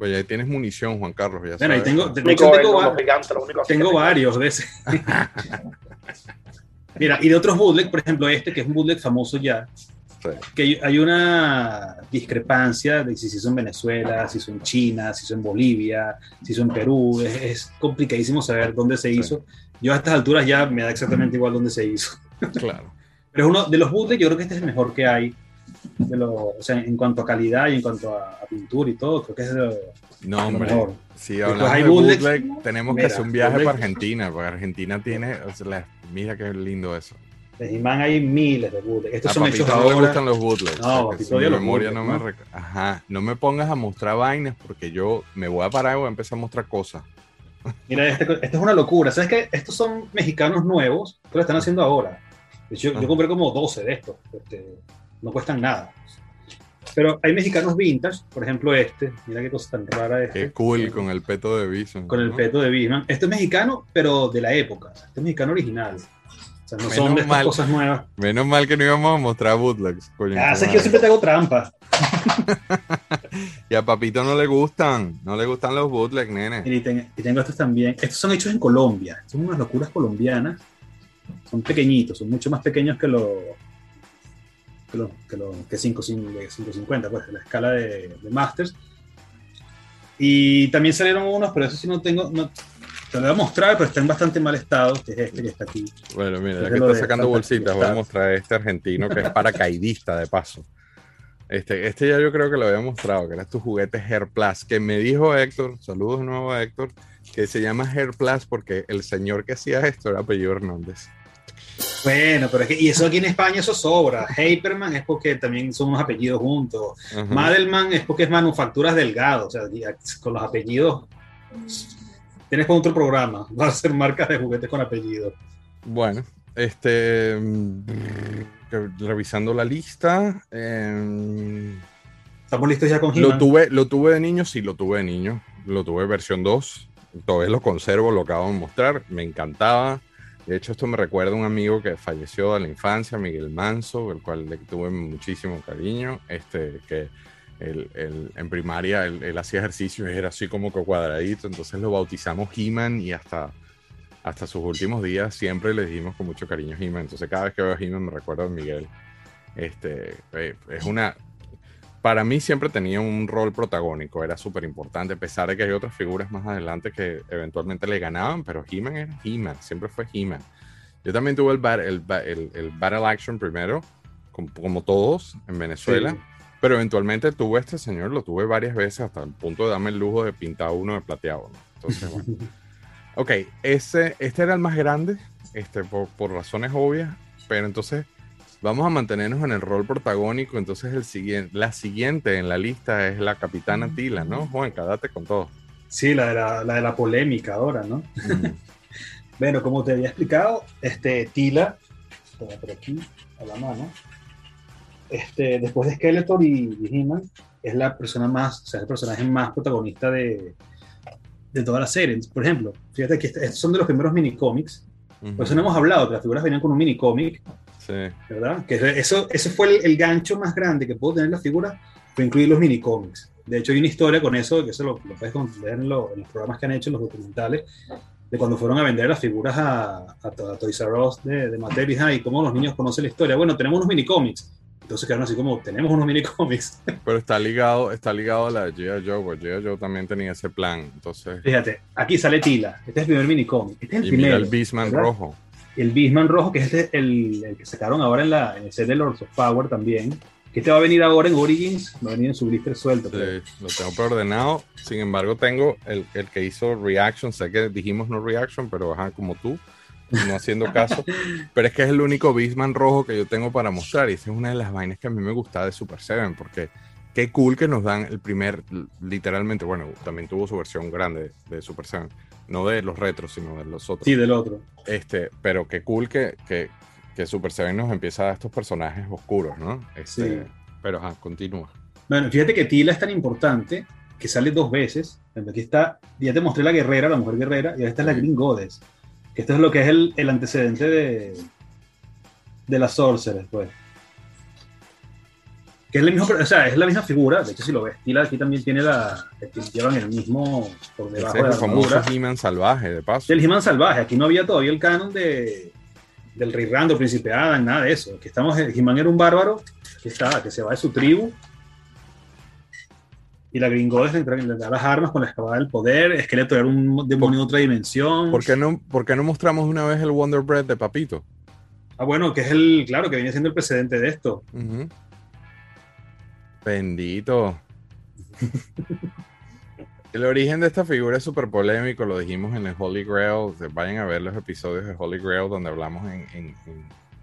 pues ahí tienes munición, Juan Carlos. Ya bueno, ahí tengo, tengo, tengo varios de ese. Mira, y de otros bootleg, por ejemplo, este que es un bootleg famoso ya, que hay una discrepancia de si se hizo en Venezuela, si se hizo en China, si se hizo en Bolivia, si se hizo en Perú. Es, complicadísimo saber dónde se hizo. Yo a estas alturas ya me da exactamente igual dónde se hizo. Claro. Pero es uno de los bootleg, yo creo que este es el mejor que hay. De o sea, en cuanto a calidad y en cuanto a, pintura y todo, creo que es de no, hombre. Mejor. Si hablamos de bootleg, tenemos que hacer un viaje para Argentina, porque Argentina tiene, mira qué lindo eso. De He-Man hay miles de bootlegs. Estos a son hechos no le gustan los bootlegs. No, memoria no, me Ajá, no me pongas a mostrar vainas porque yo me voy a parar y voy a empezar a mostrar cosas. Mira, este, esto es una locura. ¿Sabes qué? Estos son mexicanos nuevos que lo están haciendo ahora. Yo, yo compré como 12 de estos. Este, no cuestan nada. Pero hay mexicanos vintage, por ejemplo este, mira qué cosa tan rara es. Qué cool, con el peto de Bison. Con el peto de Bison. Este es mexicano, pero de la época. Este es mexicano original. O sea, no son de estas cosas nuevas. Menos mal que no íbamos a mostrar bootlegs. ah, es que yo siempre te hago trampa. y a Papito no le gustan, no le gustan los bootlegs, nene. Y, tengo estos también. Estos son hechos en Colombia. Son unas locuras colombianas. Son pequeñitos, son mucho más pequeños que los que, lo, que, lo, que 550, pues, la escala de, Masters. Y también salieron unos, pero eso sí no tengo, no, te lo voy a mostrar, pero está en bastante mal estado, que es este que está aquí. Bueno, mira, ya que está sacando bolsitas, voy a mostrar este argentino que es paracaidista de paso. Este, este ya yo creo que lo había mostrado, que era tu juguete Hair Plus, que me dijo Héctor, saludos de nuevo a Héctor, que se llama Hair Plus porque el señor que hacía esto era apellido Hernández. Bueno, pero es que, y eso aquí en España eso sobra. Hyperman es porque también son unos apellidos juntos. Madelman es porque es manufacturas delgado, o sea, con los apellidos. Tienes con otro programa, va a ser marcas de juguetes con apellidos. Bueno, este. Mm, revisando la lista. Em, Estamos listos ya con Lo tuve, lo tuve de niño, sí, lo tuve de niño. Lo tuve versión 2. Todavía lo conservo, lo acabo de mostrar. Me encantaba De hecho, esto me recuerda a un amigo que falleció de la infancia, Miguel Manso, el cual le tuve muchísimo cariño, este, que él, en primaria él, hacía ejercicio y era así como que cuadradito, entonces lo bautizamos He-Man y hasta, hasta sus últimos días siempre le dijimos con mucho cariño He-Man. Entonces cada vez que veo a He-Man me recuerdo a Miguel. Este, eh, es una... Para mí siempre tenía un rol protagónico, era súper importante, a pesar de que hay otras figuras más adelante que eventualmente le ganaban, pero He-Man era He-Man, siempre fue He-Man. Yo también tuve el, el, el, Battle Action primero, como, todos en Venezuela. Pero eventualmente tuve este señor, lo tuve varias veces hasta el punto de darme el lujo de pintar uno de plateado. Entonces, bueno. ok, ese, este era el más grande, este, por, por, razones obvias, pero entonces vamos a mantenernos en el rol protagónico. Entonces, el siguiente, la siguiente en la lista es la capitana Tila, ¿no? Juan, date con todo. Sí, la de la, la, de la polémica ahora, ¿no? bueno, como te había explicado, este, Tila, por aquí, a la mano este, después de Skeletor y, He-Man, es la persona más, o sea, el personaje más protagonista de, de toda la serie. Por ejemplo, fíjate que estos son de los primeros minicómics. Por eso no hemos hablado, que las figuras venían con un minicómic. Sí. ¿Verdad? Que eso, ese fue el, gancho más grande que pudo tener la figura, fue incluir los minicómics. De hecho, hay una historia con eso, que eso lo, puedes ver en, los programas que han hecho, en los documentales, de cuando fueron a vender las figuras a, a, Toys R Us de, de Mattel y cómo los niños conocen la historia. Bueno, tenemos unos minicómics entonces quedaron así como, tenemos unos mini cómics. Pero está ligado, está ligado a la de G.I. Joe, porque G.I. Joe también tenía ese plan. Entonces... Fíjate, aquí sale Tila. Este es el primer mini cómic. Este es el y primero. Mira el Beastman rojo. El Beastman rojo, que es este, el, el, que sacaron ahora en, la, en el set de Lords of Power también. Que este va a venir ahora en Origins, va a venir en su blister suelto. Sí, lo tengo preordenado. Sin embargo, tengo el, el que hizo Reaction. Sé que dijimos no Reaction, pero ajá, como tú no haciendo caso. pero es que es el único Beastman rojo que yo tengo para mostrar. Y esa es una de las vainas que a mí me gusta de Super Seven, porque qué cool que nos dan el primer, literalmente, bueno, también tuvo su versión grande de Super Seven. No de los retros, sino de los otros. Sí, del otro. Este, pero qué cool que, que, que Super Seven nos empieza a dar estos personajes oscuros, ¿no? Este, sí. Pero ajá, continúa. Bueno, fíjate que Tila es tan importante que sale dos veces. Aquí está, ya te mostré la guerrera, la mujer guerrera, y esta es la Green Goddess esto es lo que es el, el antecedente de, de la Sorcerer, pues. Que es la misma, o sea, es la misma figura, de hecho si lo ves, Tila aquí también tiene la, llevan el mismo por debajo de la el famoso He-Man salvaje, de paso. El He-Man salvaje, aquí no había todavía el canon de, del Rey Rando, Príncipe Adam, nada de eso. Aquí estamos, He-Man era un bárbaro que estaba, que se va de su tribu y la Gringodes le, da las armas con la espada del poder. Esqueleto era un demonio de otra dimensión. ¿Por qué, no, ¿Por qué no mostramos una vez el Wonder Bread de Papito? Ah, bueno, que es el, claro, que viene siendo el precedente de esto. Bendito. el origen de esta figura es súper polémico, lo dijimos en el Holy Grail. Vayan a ver los episodios de Holy Grail donde hablamos en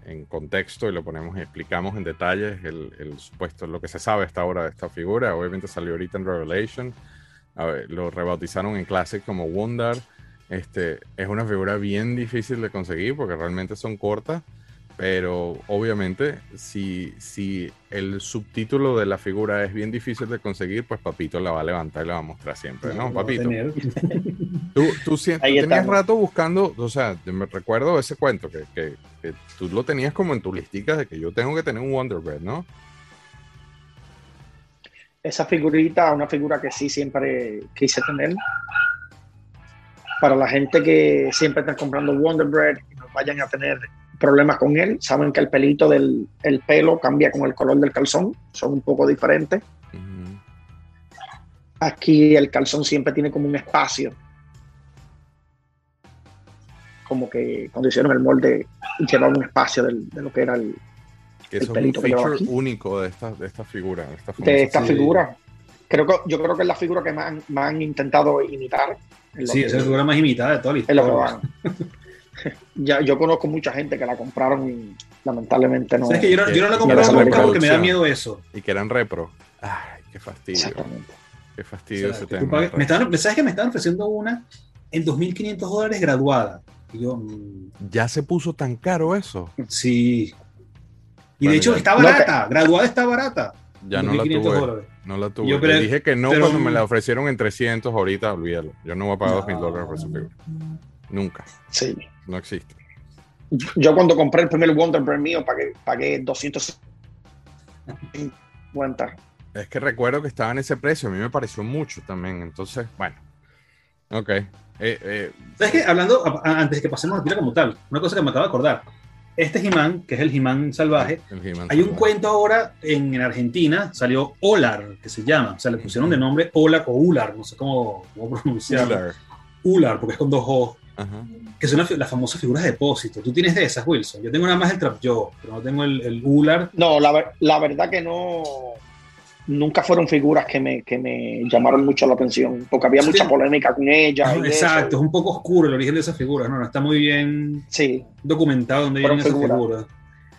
en contexto y lo ponemos explicamos en detalles el, el, supuesto, lo que se sabe hasta ahora de esta figura. Obviamente salió ahorita en Revelation, lo rebautizaron en Classic como Wonder. Este, es una figura bien difícil de conseguir porque realmente son cortas pero obviamente, si, si el subtítulo de la figura es bien difícil de conseguir, pues Papito la va a levantar y la va a mostrar siempre, ¿no? Papito. Tú, tú, tenías rato buscando, o sea, me recuerdo ese cuento que, que, que, tú lo tenías como en tu listica de que yo tengo que tener un Wonder Bread, ¿no? Esa figurita, una figura que sí siempre quise tener. Para la gente que siempre está comprando Wonder Bread y no vayan a tener problemas con él. Saben que el pelito del el pelo cambia con el color del calzón, son un poco diferentes. Aquí el calzón siempre tiene como un espacio. Como que cuando hicieron el molde, llevaba un espacio de lo que era el, que es un feature único de esta, de esta figura. De esta, figura. Creo que, yo creo que es la figura que más, han intentado imitar. Sí, es la figura más imitada de toda la historia. ya, yo conozco mucha gente que la compraron y lamentablemente no. que yo, no, la compré porque me da miedo eso. Y que eran repro. Ay, qué fastidio. Exactamente. Qué fastidio ese tema. Me ¿Sabes que me estaban ofreciendo una en 2.500 dólares graduada? Y yo, mm, ¿Ya se puso tan caro eso? Sí. Y de hecho está barata, graduada está barata. Ya no la tuve. No la tuve. Yo Le dije que no cuando me la ofrecieron en 300 ahorita, olvídalo. Yo no voy a pagar 2.000 dólares por esa figura. Nunca. Sí. No existe. Yo cuando compré el primer Wonder Bread mío pagué, pagué 250. Es que recuerdo que estaba en ese precio, a mí me pareció mucho también, entonces, bueno. Ok. Eh, eh, ¿Sabes qué? Hablando, antes de que pasemos a tira como tal, una cosa que me acabo de acordar. Este He-Man, que es el He-Man salvaje, hay un cuento ahora en, Argentina, salió Olar, que se llama, o sea, le pusieron de nombre Olar o Ular, no sé cómo, pronunciarlo. Ular. Ular, porque es con dos O. Que son las, famosas figuras de depósito. Tú tienes de esas, Wilson. Yo tengo nada más el Trap Yo, pero no tengo el, el Ular. No, la, la verdad que no nunca fueron figuras que me, que me llamaron mucho la atención, porque había mucha polémica con ellas. exacto, es un poco oscuro el origen de esas figuras, ¿no? está muy bien sí. documentado dónde vienen esas figuras.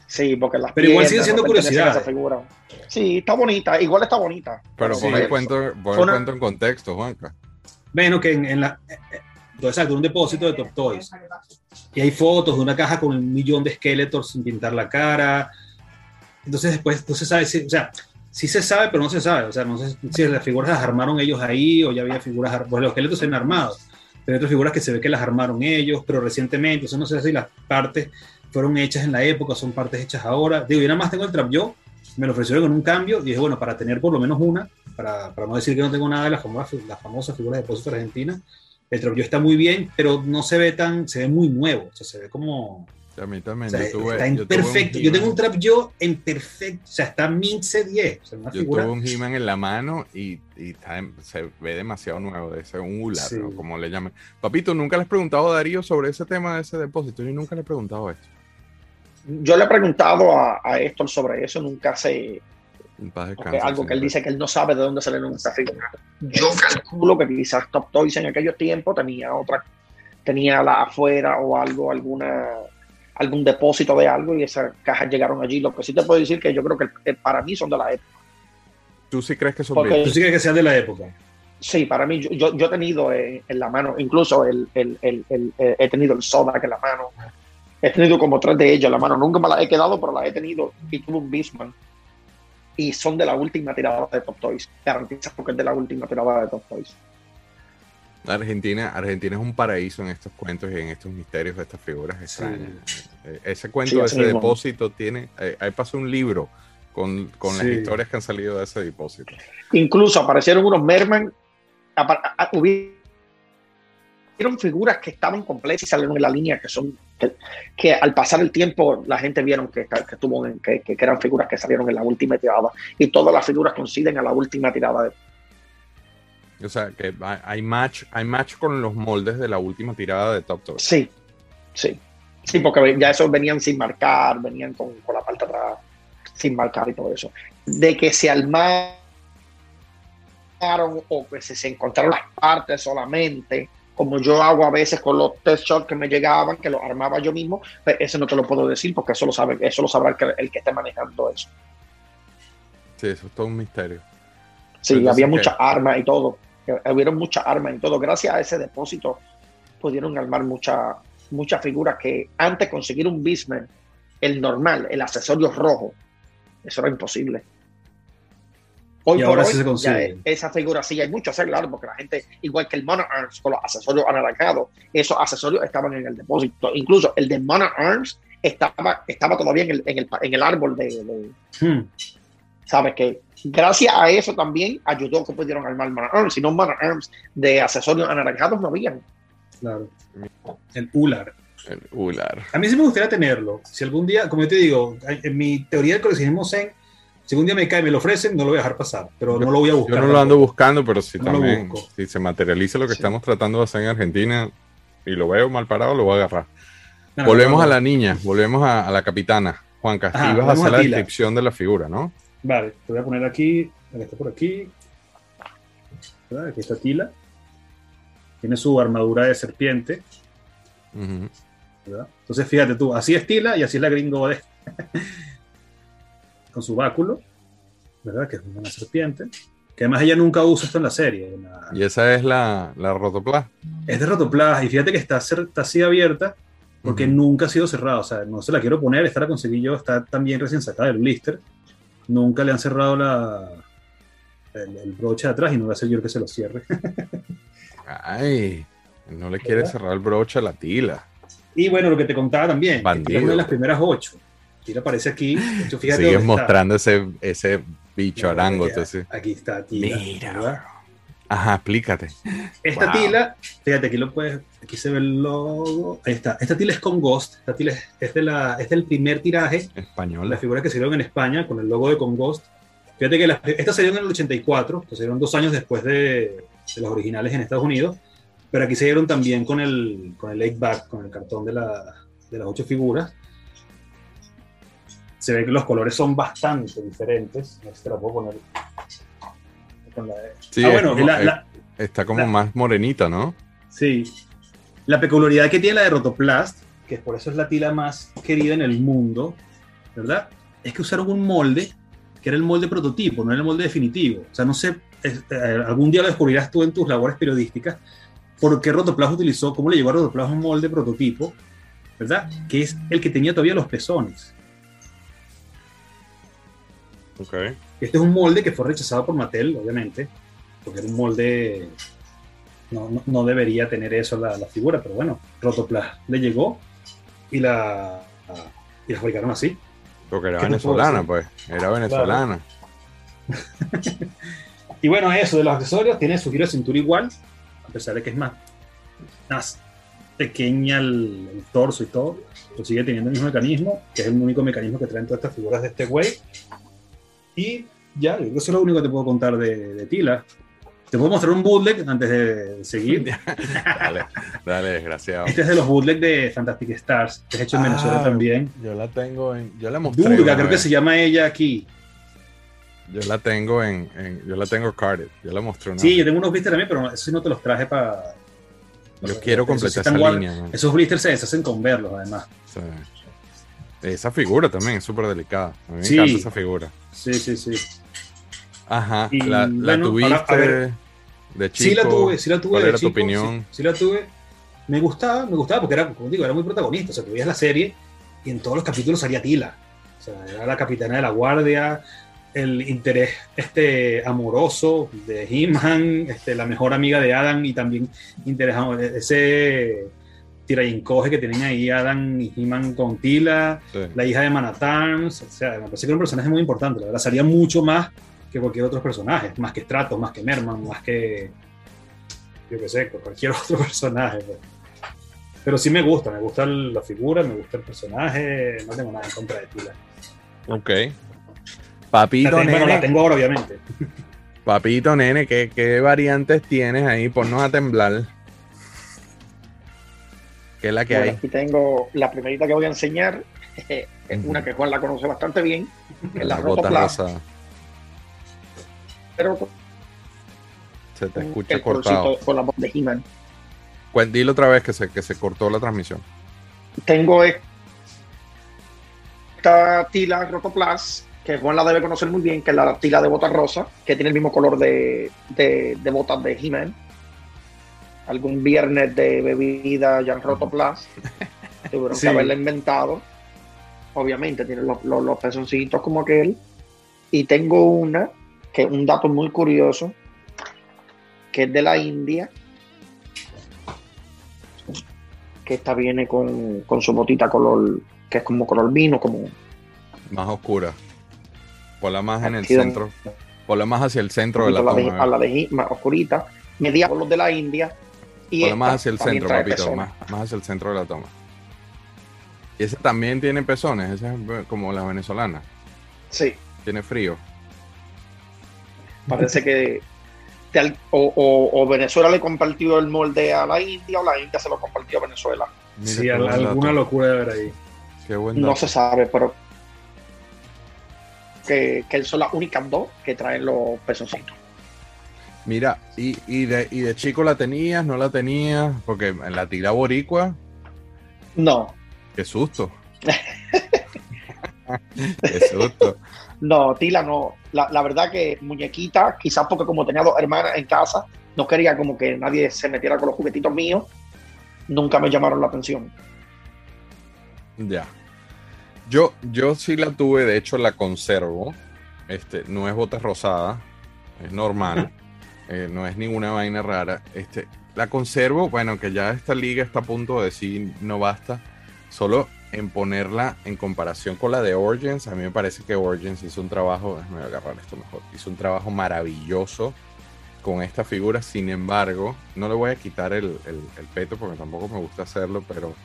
Sí, porque las Pero igual sigue siendo curiosidad. Sí, está bonita, igual está bonita. Pero sí, pon el cuento, cuento en contexto, Juanca. Bueno, que en, la... Exacto, un depósito de Top Toys. Y hay fotos de una caja con un millón de esqueletos sin pintar la cara. Entonces después, entonces sabes, o sea, sí se sabe, pero no se sabe. O sea, no sé si las figuras las armaron ellos ahí o ya había figuras, pues los esqueletos se han armado. Pero hay otras figuras que se ve que las armaron ellos, pero recientemente. Sea, no sé si las partes fueron hechas en la época, son partes hechas ahora. Digo, yo nada más tengo el Trap Yo, me lo ofrecieron con un cambio. Y dije, bueno, para tener por lo menos una, para, para no decir que no tengo nada de las famosas, las famosas figuras de depósito argentinas, el Trap Yo está muy bien, pero no se ve tan, se ve muy nuevo. O sea, se ve como a mí también. está en perfecto. Yo tengo un trap yo en perfecto. O sea, está Mince 10. O sea, yo tuve un He-Man en la mano y, y se ve demasiado nuevo. De ese un Ular, como le llaman. Papito, ¿nunca le has preguntado a Darío sobre ese tema de ese depósito? Yo nunca le he preguntado esto. Yo le he preguntado a, a Héctor sobre eso. Nunca algo que él dice que él no sabe de dónde salieron esas figuras. Yo calculo que quizás Top Toys en aquellos tiempos tenía otra, tenía la afuera o algo, alguna algún depósito de algo y esas cajas llegaron allí. Lo que sí te puedo decir que yo creo que para mí son de la época. ¿Tú sí crees que son de ¿Tú sí crees que sean de la época? Sí, para mí, yo, yo he tenido en, la mano, incluso el, el, el, he tenido el soda que en la mano. He tenido como tres de ellos en la mano. Nunca me las he quedado, pero las he tenido. Y tuve un Bisman. Y son de la última tirada de Top Toys. Garantizado que es de la última tirada de Top Toys. Argentina, Argentina es un paraíso en estos cuentos y en estos misterios de estas figuras extrañas. Eh, ese cuento, ese depósito tiene, eh, ahí pasó un libro con, las historias que han salido de ese depósito. Incluso aparecieron unos Merman, hubieron figuras que estaban completas y salieron en la línea que son que, al pasar el tiempo la gente vieron que, que, tuvo, que, que, eran figuras que salieron en la última tirada y todas las figuras coinciden a la última tirada de, o sea, que hay match, hay match con los moldes de la última tirada de Top Toys. Sí, sí. Sí, porque ya esos venían sin marcar, venían con, la parte atrás sin marcar y todo eso. De que se armaron o que se, encontraron las partes solamente, como yo hago a veces con los test shots que me llegaban, que los armaba yo mismo, pues eso no te lo puedo decir porque eso lo, sabe, eso lo sabrá el que, el que esté manejando eso. Sí, eso es todo un misterio. Sí, había muchas armas y todo hubieron muchas armas y todo. Gracias a ese depósito pudieron armar muchas muchas figuras que antes conseguir un Beastman, el normal, el accesorio rojo, eso era imposible. Hoy por hoy, esa figura sí hay mucho hacer, claro, porque la gente, igual que el Monarch Arms con los accesorios anaranjados, esos accesorios estaban en el depósito. Incluso el de Monarch Arms estaba, estaba todavía en el, en el, en el árbol de, hmm. ¿Sabes? Que gracias a eso también ayudó que pudieron armar Mana Arms. Si no, Mana Arms de accesorios anaranjados no habían. Claro. El ULAR. El ULAR. A mí sí me gustaría tenerlo. Si algún día, como yo te digo, en mi teoría del coleccionismo Zen, si algún día me cae, me lo ofrecen, no lo voy a dejar pasar, pero no lo voy a buscar. Yo no lo ando buscando, pero si también, si se materializa lo que estamos tratando de hacer en Argentina y lo veo mal parado, lo voy a agarrar. volvemos a la niña, volvemos a, la capitana. Juan Castillo, vas a hacer la descripción de la figura, ¿no? Vale, te voy a poner aquí, está por aquí. Aquí está Tila. Tiene su armadura de serpiente. Entonces, fíjate tú, así es Tila y así es la gringo de. Con su báculo, ¿verdad? Que es una serpiente. Que además ella nunca usa esto en la serie. Y esa es la, la Rotoplas. Es de Rotoplas. Y fíjate que está, está así abierta porque nunca ha sido cerrada. O sea, no se la quiero poner. Esta la conseguí yo. Está también recién sacada del blister nunca le han cerrado la, el, broche de atrás y no va a ser yo el que se lo cierre. Ay, no le quiere cerrar el broche a la tila. Y bueno, lo que te contaba también, Bandido. una de las primeras ocho. Tila aparece aquí. Sigues mostrando ese, ese bicho arango. Aquí está Tila. Mira. Ajá, explícate. Esta tila, fíjate, aquí lo puedes, aquí se ve el logo. Ahí está. Esta tila es con Ghost. Esta tila es, de la, es del primer tiraje. Español. La figura que salieron en España con el logo de con Ghost. Fíjate que la, esta salió en el 84, que salieron dos años después de, de, los originales en Estados Unidos. Pero aquí se dieron también con el, con el back, con el cartón de, la, de las ocho figuras. Se ve que los colores son bastante diferentes. Este la puedo poner Sí, ah, bueno, está como más morenita, ¿no? Sí. La peculiaridad que tiene la de Rotoplast, que por eso es la tila más querida en el mundo, ¿verdad? Es que usaron un molde que era el molde prototipo, no era el molde definitivo. O sea, no sé, eh, algún día lo descubrirás tú en tus labores periodísticas, por qué Rotoplas utilizó, cómo le llegó a Rotoplas un molde prototipo, ¿verdad? Que es el que tenía todavía los pezones. Okay. Este es un molde que fue rechazado por Mattel, obviamente, porque era un molde. No, debería tener eso la, figura, pero bueno, Rotoplas le llegó y la, y la fabricaron así. Porque era venezolana, pues. Era venezolana. y bueno, eso de los accesorios, tiene su giro de cintura igual, a pesar de que es más, más pequeña el, torso y todo, pero sigue teniendo el mismo mecanismo, que es el único mecanismo que traen todas estas figuras de este güey. Y ya, eso es lo único que te puedo contar de, Tila. Te puedo mostrar un bootleg antes de seguir. dale, dale, desgraciado. Este es de los bootlegs de Fantastic Stars, que es hecho en Venezuela ah, también. Yo la tengo en. Yo la mostré. Durga, creo que se llama ella aquí. Yo la tengo en, yo la tengo carded, yo la mostré una Sí, yo tengo unos blisters también, pero eso no te los traje para... Yo quiero completar esa línea. Esos blisters se deshacen con verlos, además. Sí. Esa figura también es súper delicada. A mí me encanta esa figura. Sí, sí, sí. Ajá. la, tuviste de chico. Sí la tuve, sí la tuve. ¿Cuál era tu opinión? Sí, la tuve. Me gustaba, me gustaba porque era, como digo, era muy protagonista. O sea, tú veías la serie y en todos los capítulos salía Tila. O sea, era la capitana de la guardia, el interés este, amoroso de He-Man, este, la mejor amiga de Adam y también interés, ese tira y encoge que tienen ahí Adam y He-Man con Tila, la hija de Manhattan, o sea, me parece que era un personaje muy importante, la verdad, salía mucho más que cualquier otro personaje, más que Stratos, más que Merman, más que, yo qué sé, cualquier otro personaje. Pues. Pero sí me gusta, me gusta la figura, me gusta el personaje, no tengo nada en contra de Tila. Ok. Papito nene. Bueno, la tengo ahora, obviamente. Papito nene, ¿qué, ¿qué variantes tienes ahí? Ponnos a temblar. ¿Qué es la que hay? Aquí tengo la primerita que voy a enseñar. es una que Juan la conoce bastante bien. Que es la, la Pero se te escucha cortado. Con la voz de He-Man. Dilo otra vez que se, que se cortó la transmisión. Tengo esta tila Rotoplas, que Juan la debe conocer muy bien, que es la tila de botas rosa, que tiene el mismo color de, de, de botas de He-Man algún viernes de bebida ya roto plus. Tuvieron que haberla inventado. Obviamente tiene los, los, pezoncitos como aquel. Y tengo una, que es un dato muy curioso, que es de la India. Que esta viene con, su botita color, que es como color vino, como... Más oscura. la más en el centro. la más hacia el centro de la toma. a la de más oscurita. Media color de la India y más hacia el centro, papito, más, hacia el centro de la toma. Y ese también tiene pezones, ese es como la venezolana. Sí. Tiene frío. Parece que o, Venezuela le compartió el molde a la India o la India se lo compartió a Venezuela. sí, alguna locura de ver ahí. no se sabe, pero que, que son las únicas dos que traen los pezoncitos. Mira, y, y, de, y de chico la tenías, no la tenías, porque en la tira boricua. No. Qué susto. Qué susto. No, Tila no. La, verdad que muñequita, quizás porque como tenía dos hermanas en casa, no quería como que nadie se metiera con los juguetitos míos. Nunca me llamaron la atención. Ya. Yo, yo sí la tuve, de hecho la conservo. Este, no es bota rosada, es normal. Eh, no es ninguna vaina rara. Este, la conservo, bueno, que ya esta liga está a punto de decir no basta. solo en ponerla en comparación con la de Origins, a mí me parece que Origins hizo un trabajo, déjame agarrar esto mejor, hizo un trabajo maravilloso con esta figura, sin embargo, no le voy a quitar el, el, peto porque tampoco me gusta hacerlo, pero,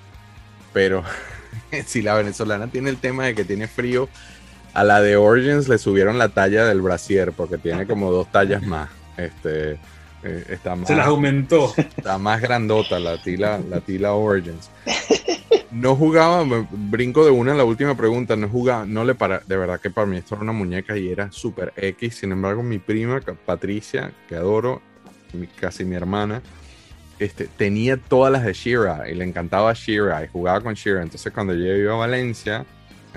pero si la venezolana tiene el tema de que tiene frío, a la de Origins le subieron la talla del brasier porque tiene como dos tallas más. Este, eh, está más, Se las aumentó. Está más grandota la tila, la tila Origins. No jugaba, brinco de una en la última pregunta, no jugaba, no le para, de verdad que para mí esto era una muñeca y era súper X, sin embargo mi prima Patricia, que adoro, casi mi hermana, este, tenía todas las de Shira y le encantaba Shira y jugaba con Shira, entonces cuando yo iba a Valencia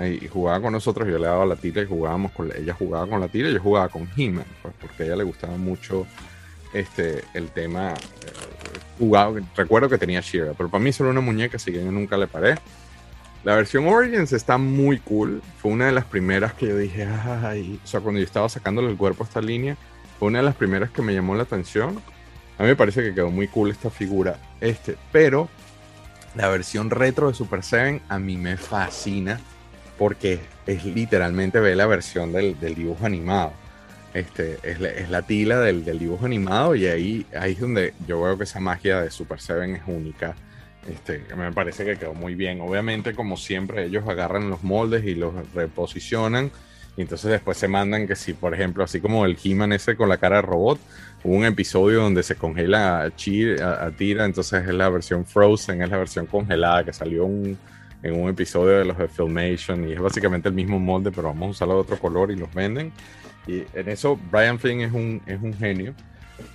y jugaba con nosotros, yo le daba la tira y jugábamos con ella jugaba con la tira y yo jugaba con he pues porque a ella le gustaba mucho este, el tema eh, jugado. Recuerdo que tenía Shira, pero para mí solo una muñeca, así que yo nunca le paré. La versión Origins está muy cool. Fue una de las primeras que yo dije, ay, o sea, cuando yo estaba sacándole el cuerpo a esta línea, fue una de las primeras que me llamó la atención. A mí me parece que quedó muy cool esta figura. Este, pero la versión retro de Super 7 a mí me fascina porque es literalmente ve la versión del, dibujo animado. Este, es, la, tila del, dibujo animado y ahí, ahí es donde yo veo que esa magia de Super Seven es única. Este, me parece que quedó muy bien. Obviamente, como siempre, ellos agarran los moldes y los reposicionan. Y entonces después se mandan que si, por ejemplo, así como el He-Man ese con la cara de robot, hubo un episodio donde se congela a, Tira, entonces es la versión Frozen, es la versión congelada que salió en un episodio de los de Filmation y es básicamente el mismo molde, pero vamos a usarlo de otro color y los venden. Y en eso Brian Flynn es un, es un genio.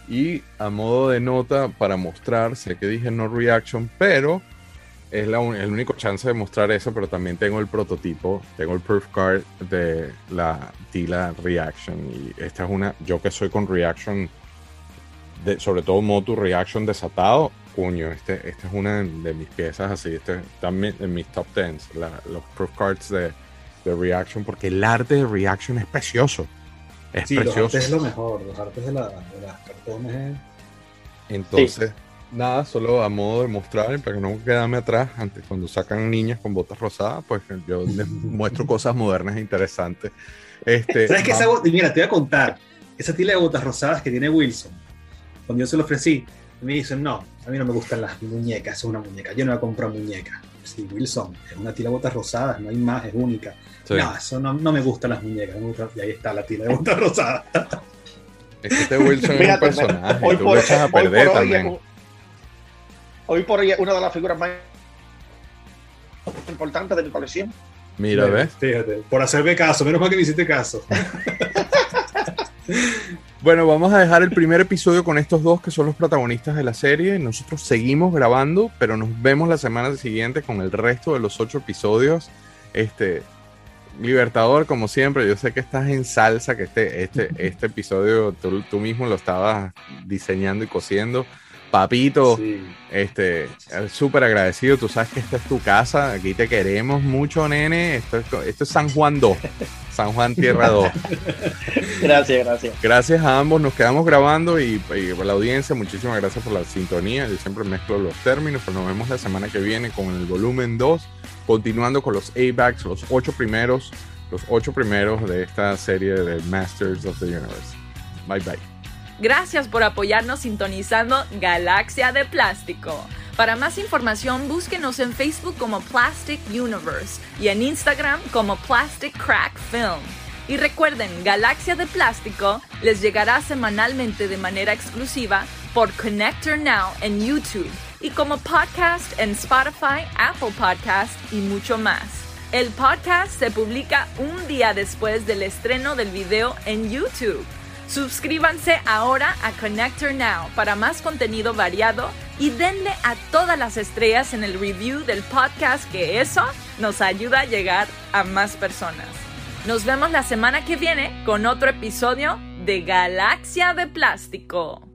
Y a modo de nota para mostrar, sé que dije no reaction, pero es la el único chance de mostrar eso, pero también tengo el prototipo, tengo el proof card de la Tila Reaction. Y esta es una, yo que soy con Reaction, de, sobre todo Motu Reaction desatado, este, esta es una de mis piezas así, este también en mis top 10, los proof cards de, de Reaction, porque el arte de Reaction es precioso. Es sí, precioso. Los artes es lo mejor, los artes de, la, de las cartones. Entonces, nada, solo a modo de mostrar, para que no quedarme atrás, antes cuando sacan niñas con botas rosadas, pues yo les muestro cosas modernas e interesantes. Este, ¿Sabes qué? Esa, mira, te voy a contar. Esa tila de botas rosadas que tiene Wilson, cuando yo se lo ofrecí, me dicen, no, a mí no me gustan las muñecas, es una muñeca, yo no voy a comprar muñecas. Sí, Wilson, es una tila de botas rosadas, no hay más, es única. No, eso no, no, me gustan las muñecas. y ahí está la tira de botas rosada. Es que este Wilson es un personaje. Hoy tú por, lo echas a perder hoy también. Hoy, por hoy es una de las figuras más importantes de mi colección. Mira, ¿ves? Fíjate, por hacerme caso, menos mal que me hiciste caso. bueno, vamos a dejar el primer episodio con estos dos que son los protagonistas de la serie. Nosotros seguimos grabando, pero nos vemos la semana siguiente con el resto de los ocho episodios. Este, Libertador, como siempre, yo sé que estás en salsa, que este, este, este episodio tú, mismo lo estabas diseñando y cosiendo. Papito, este, súper agradecido. Tú sabes que esta es tu casa. Aquí te queremos mucho, nene. Esto es, esto es San Juan 2. San Juan Tierra 2. Gracias, gracias. Gracias a ambos. Nos quedamos grabando y, y la audiencia, muchísimas gracias por la sintonía. Yo siempre mezclo los términos, pero nos vemos la semana que viene con el volumen 2 continuando con los A-Backs, los ocho primeros, los ocho primeros de esta serie de Masters of the Universe. Bye bye. Gracias por apoyarnos sintonizando Galaxia de Plástico. Para más información, búsquenos en Facebook como Plastic Universe y en Instagram como Plastic Crack Film. Y recuerden, Galaxia de Plástico les llegará semanalmente de manera exclusiva por Connector Now en YouTube y como podcast en Spotify, Apple Podcast y mucho más. El podcast se publica un día después del estreno del video en YouTube. Suscríbanse ahora a Connector Now para más contenido variado y denle a todas las estrellas en el review del podcast que eso nos ayuda a llegar a más personas. Nos vemos la semana que viene con otro episodio de Galaxia de Plástico.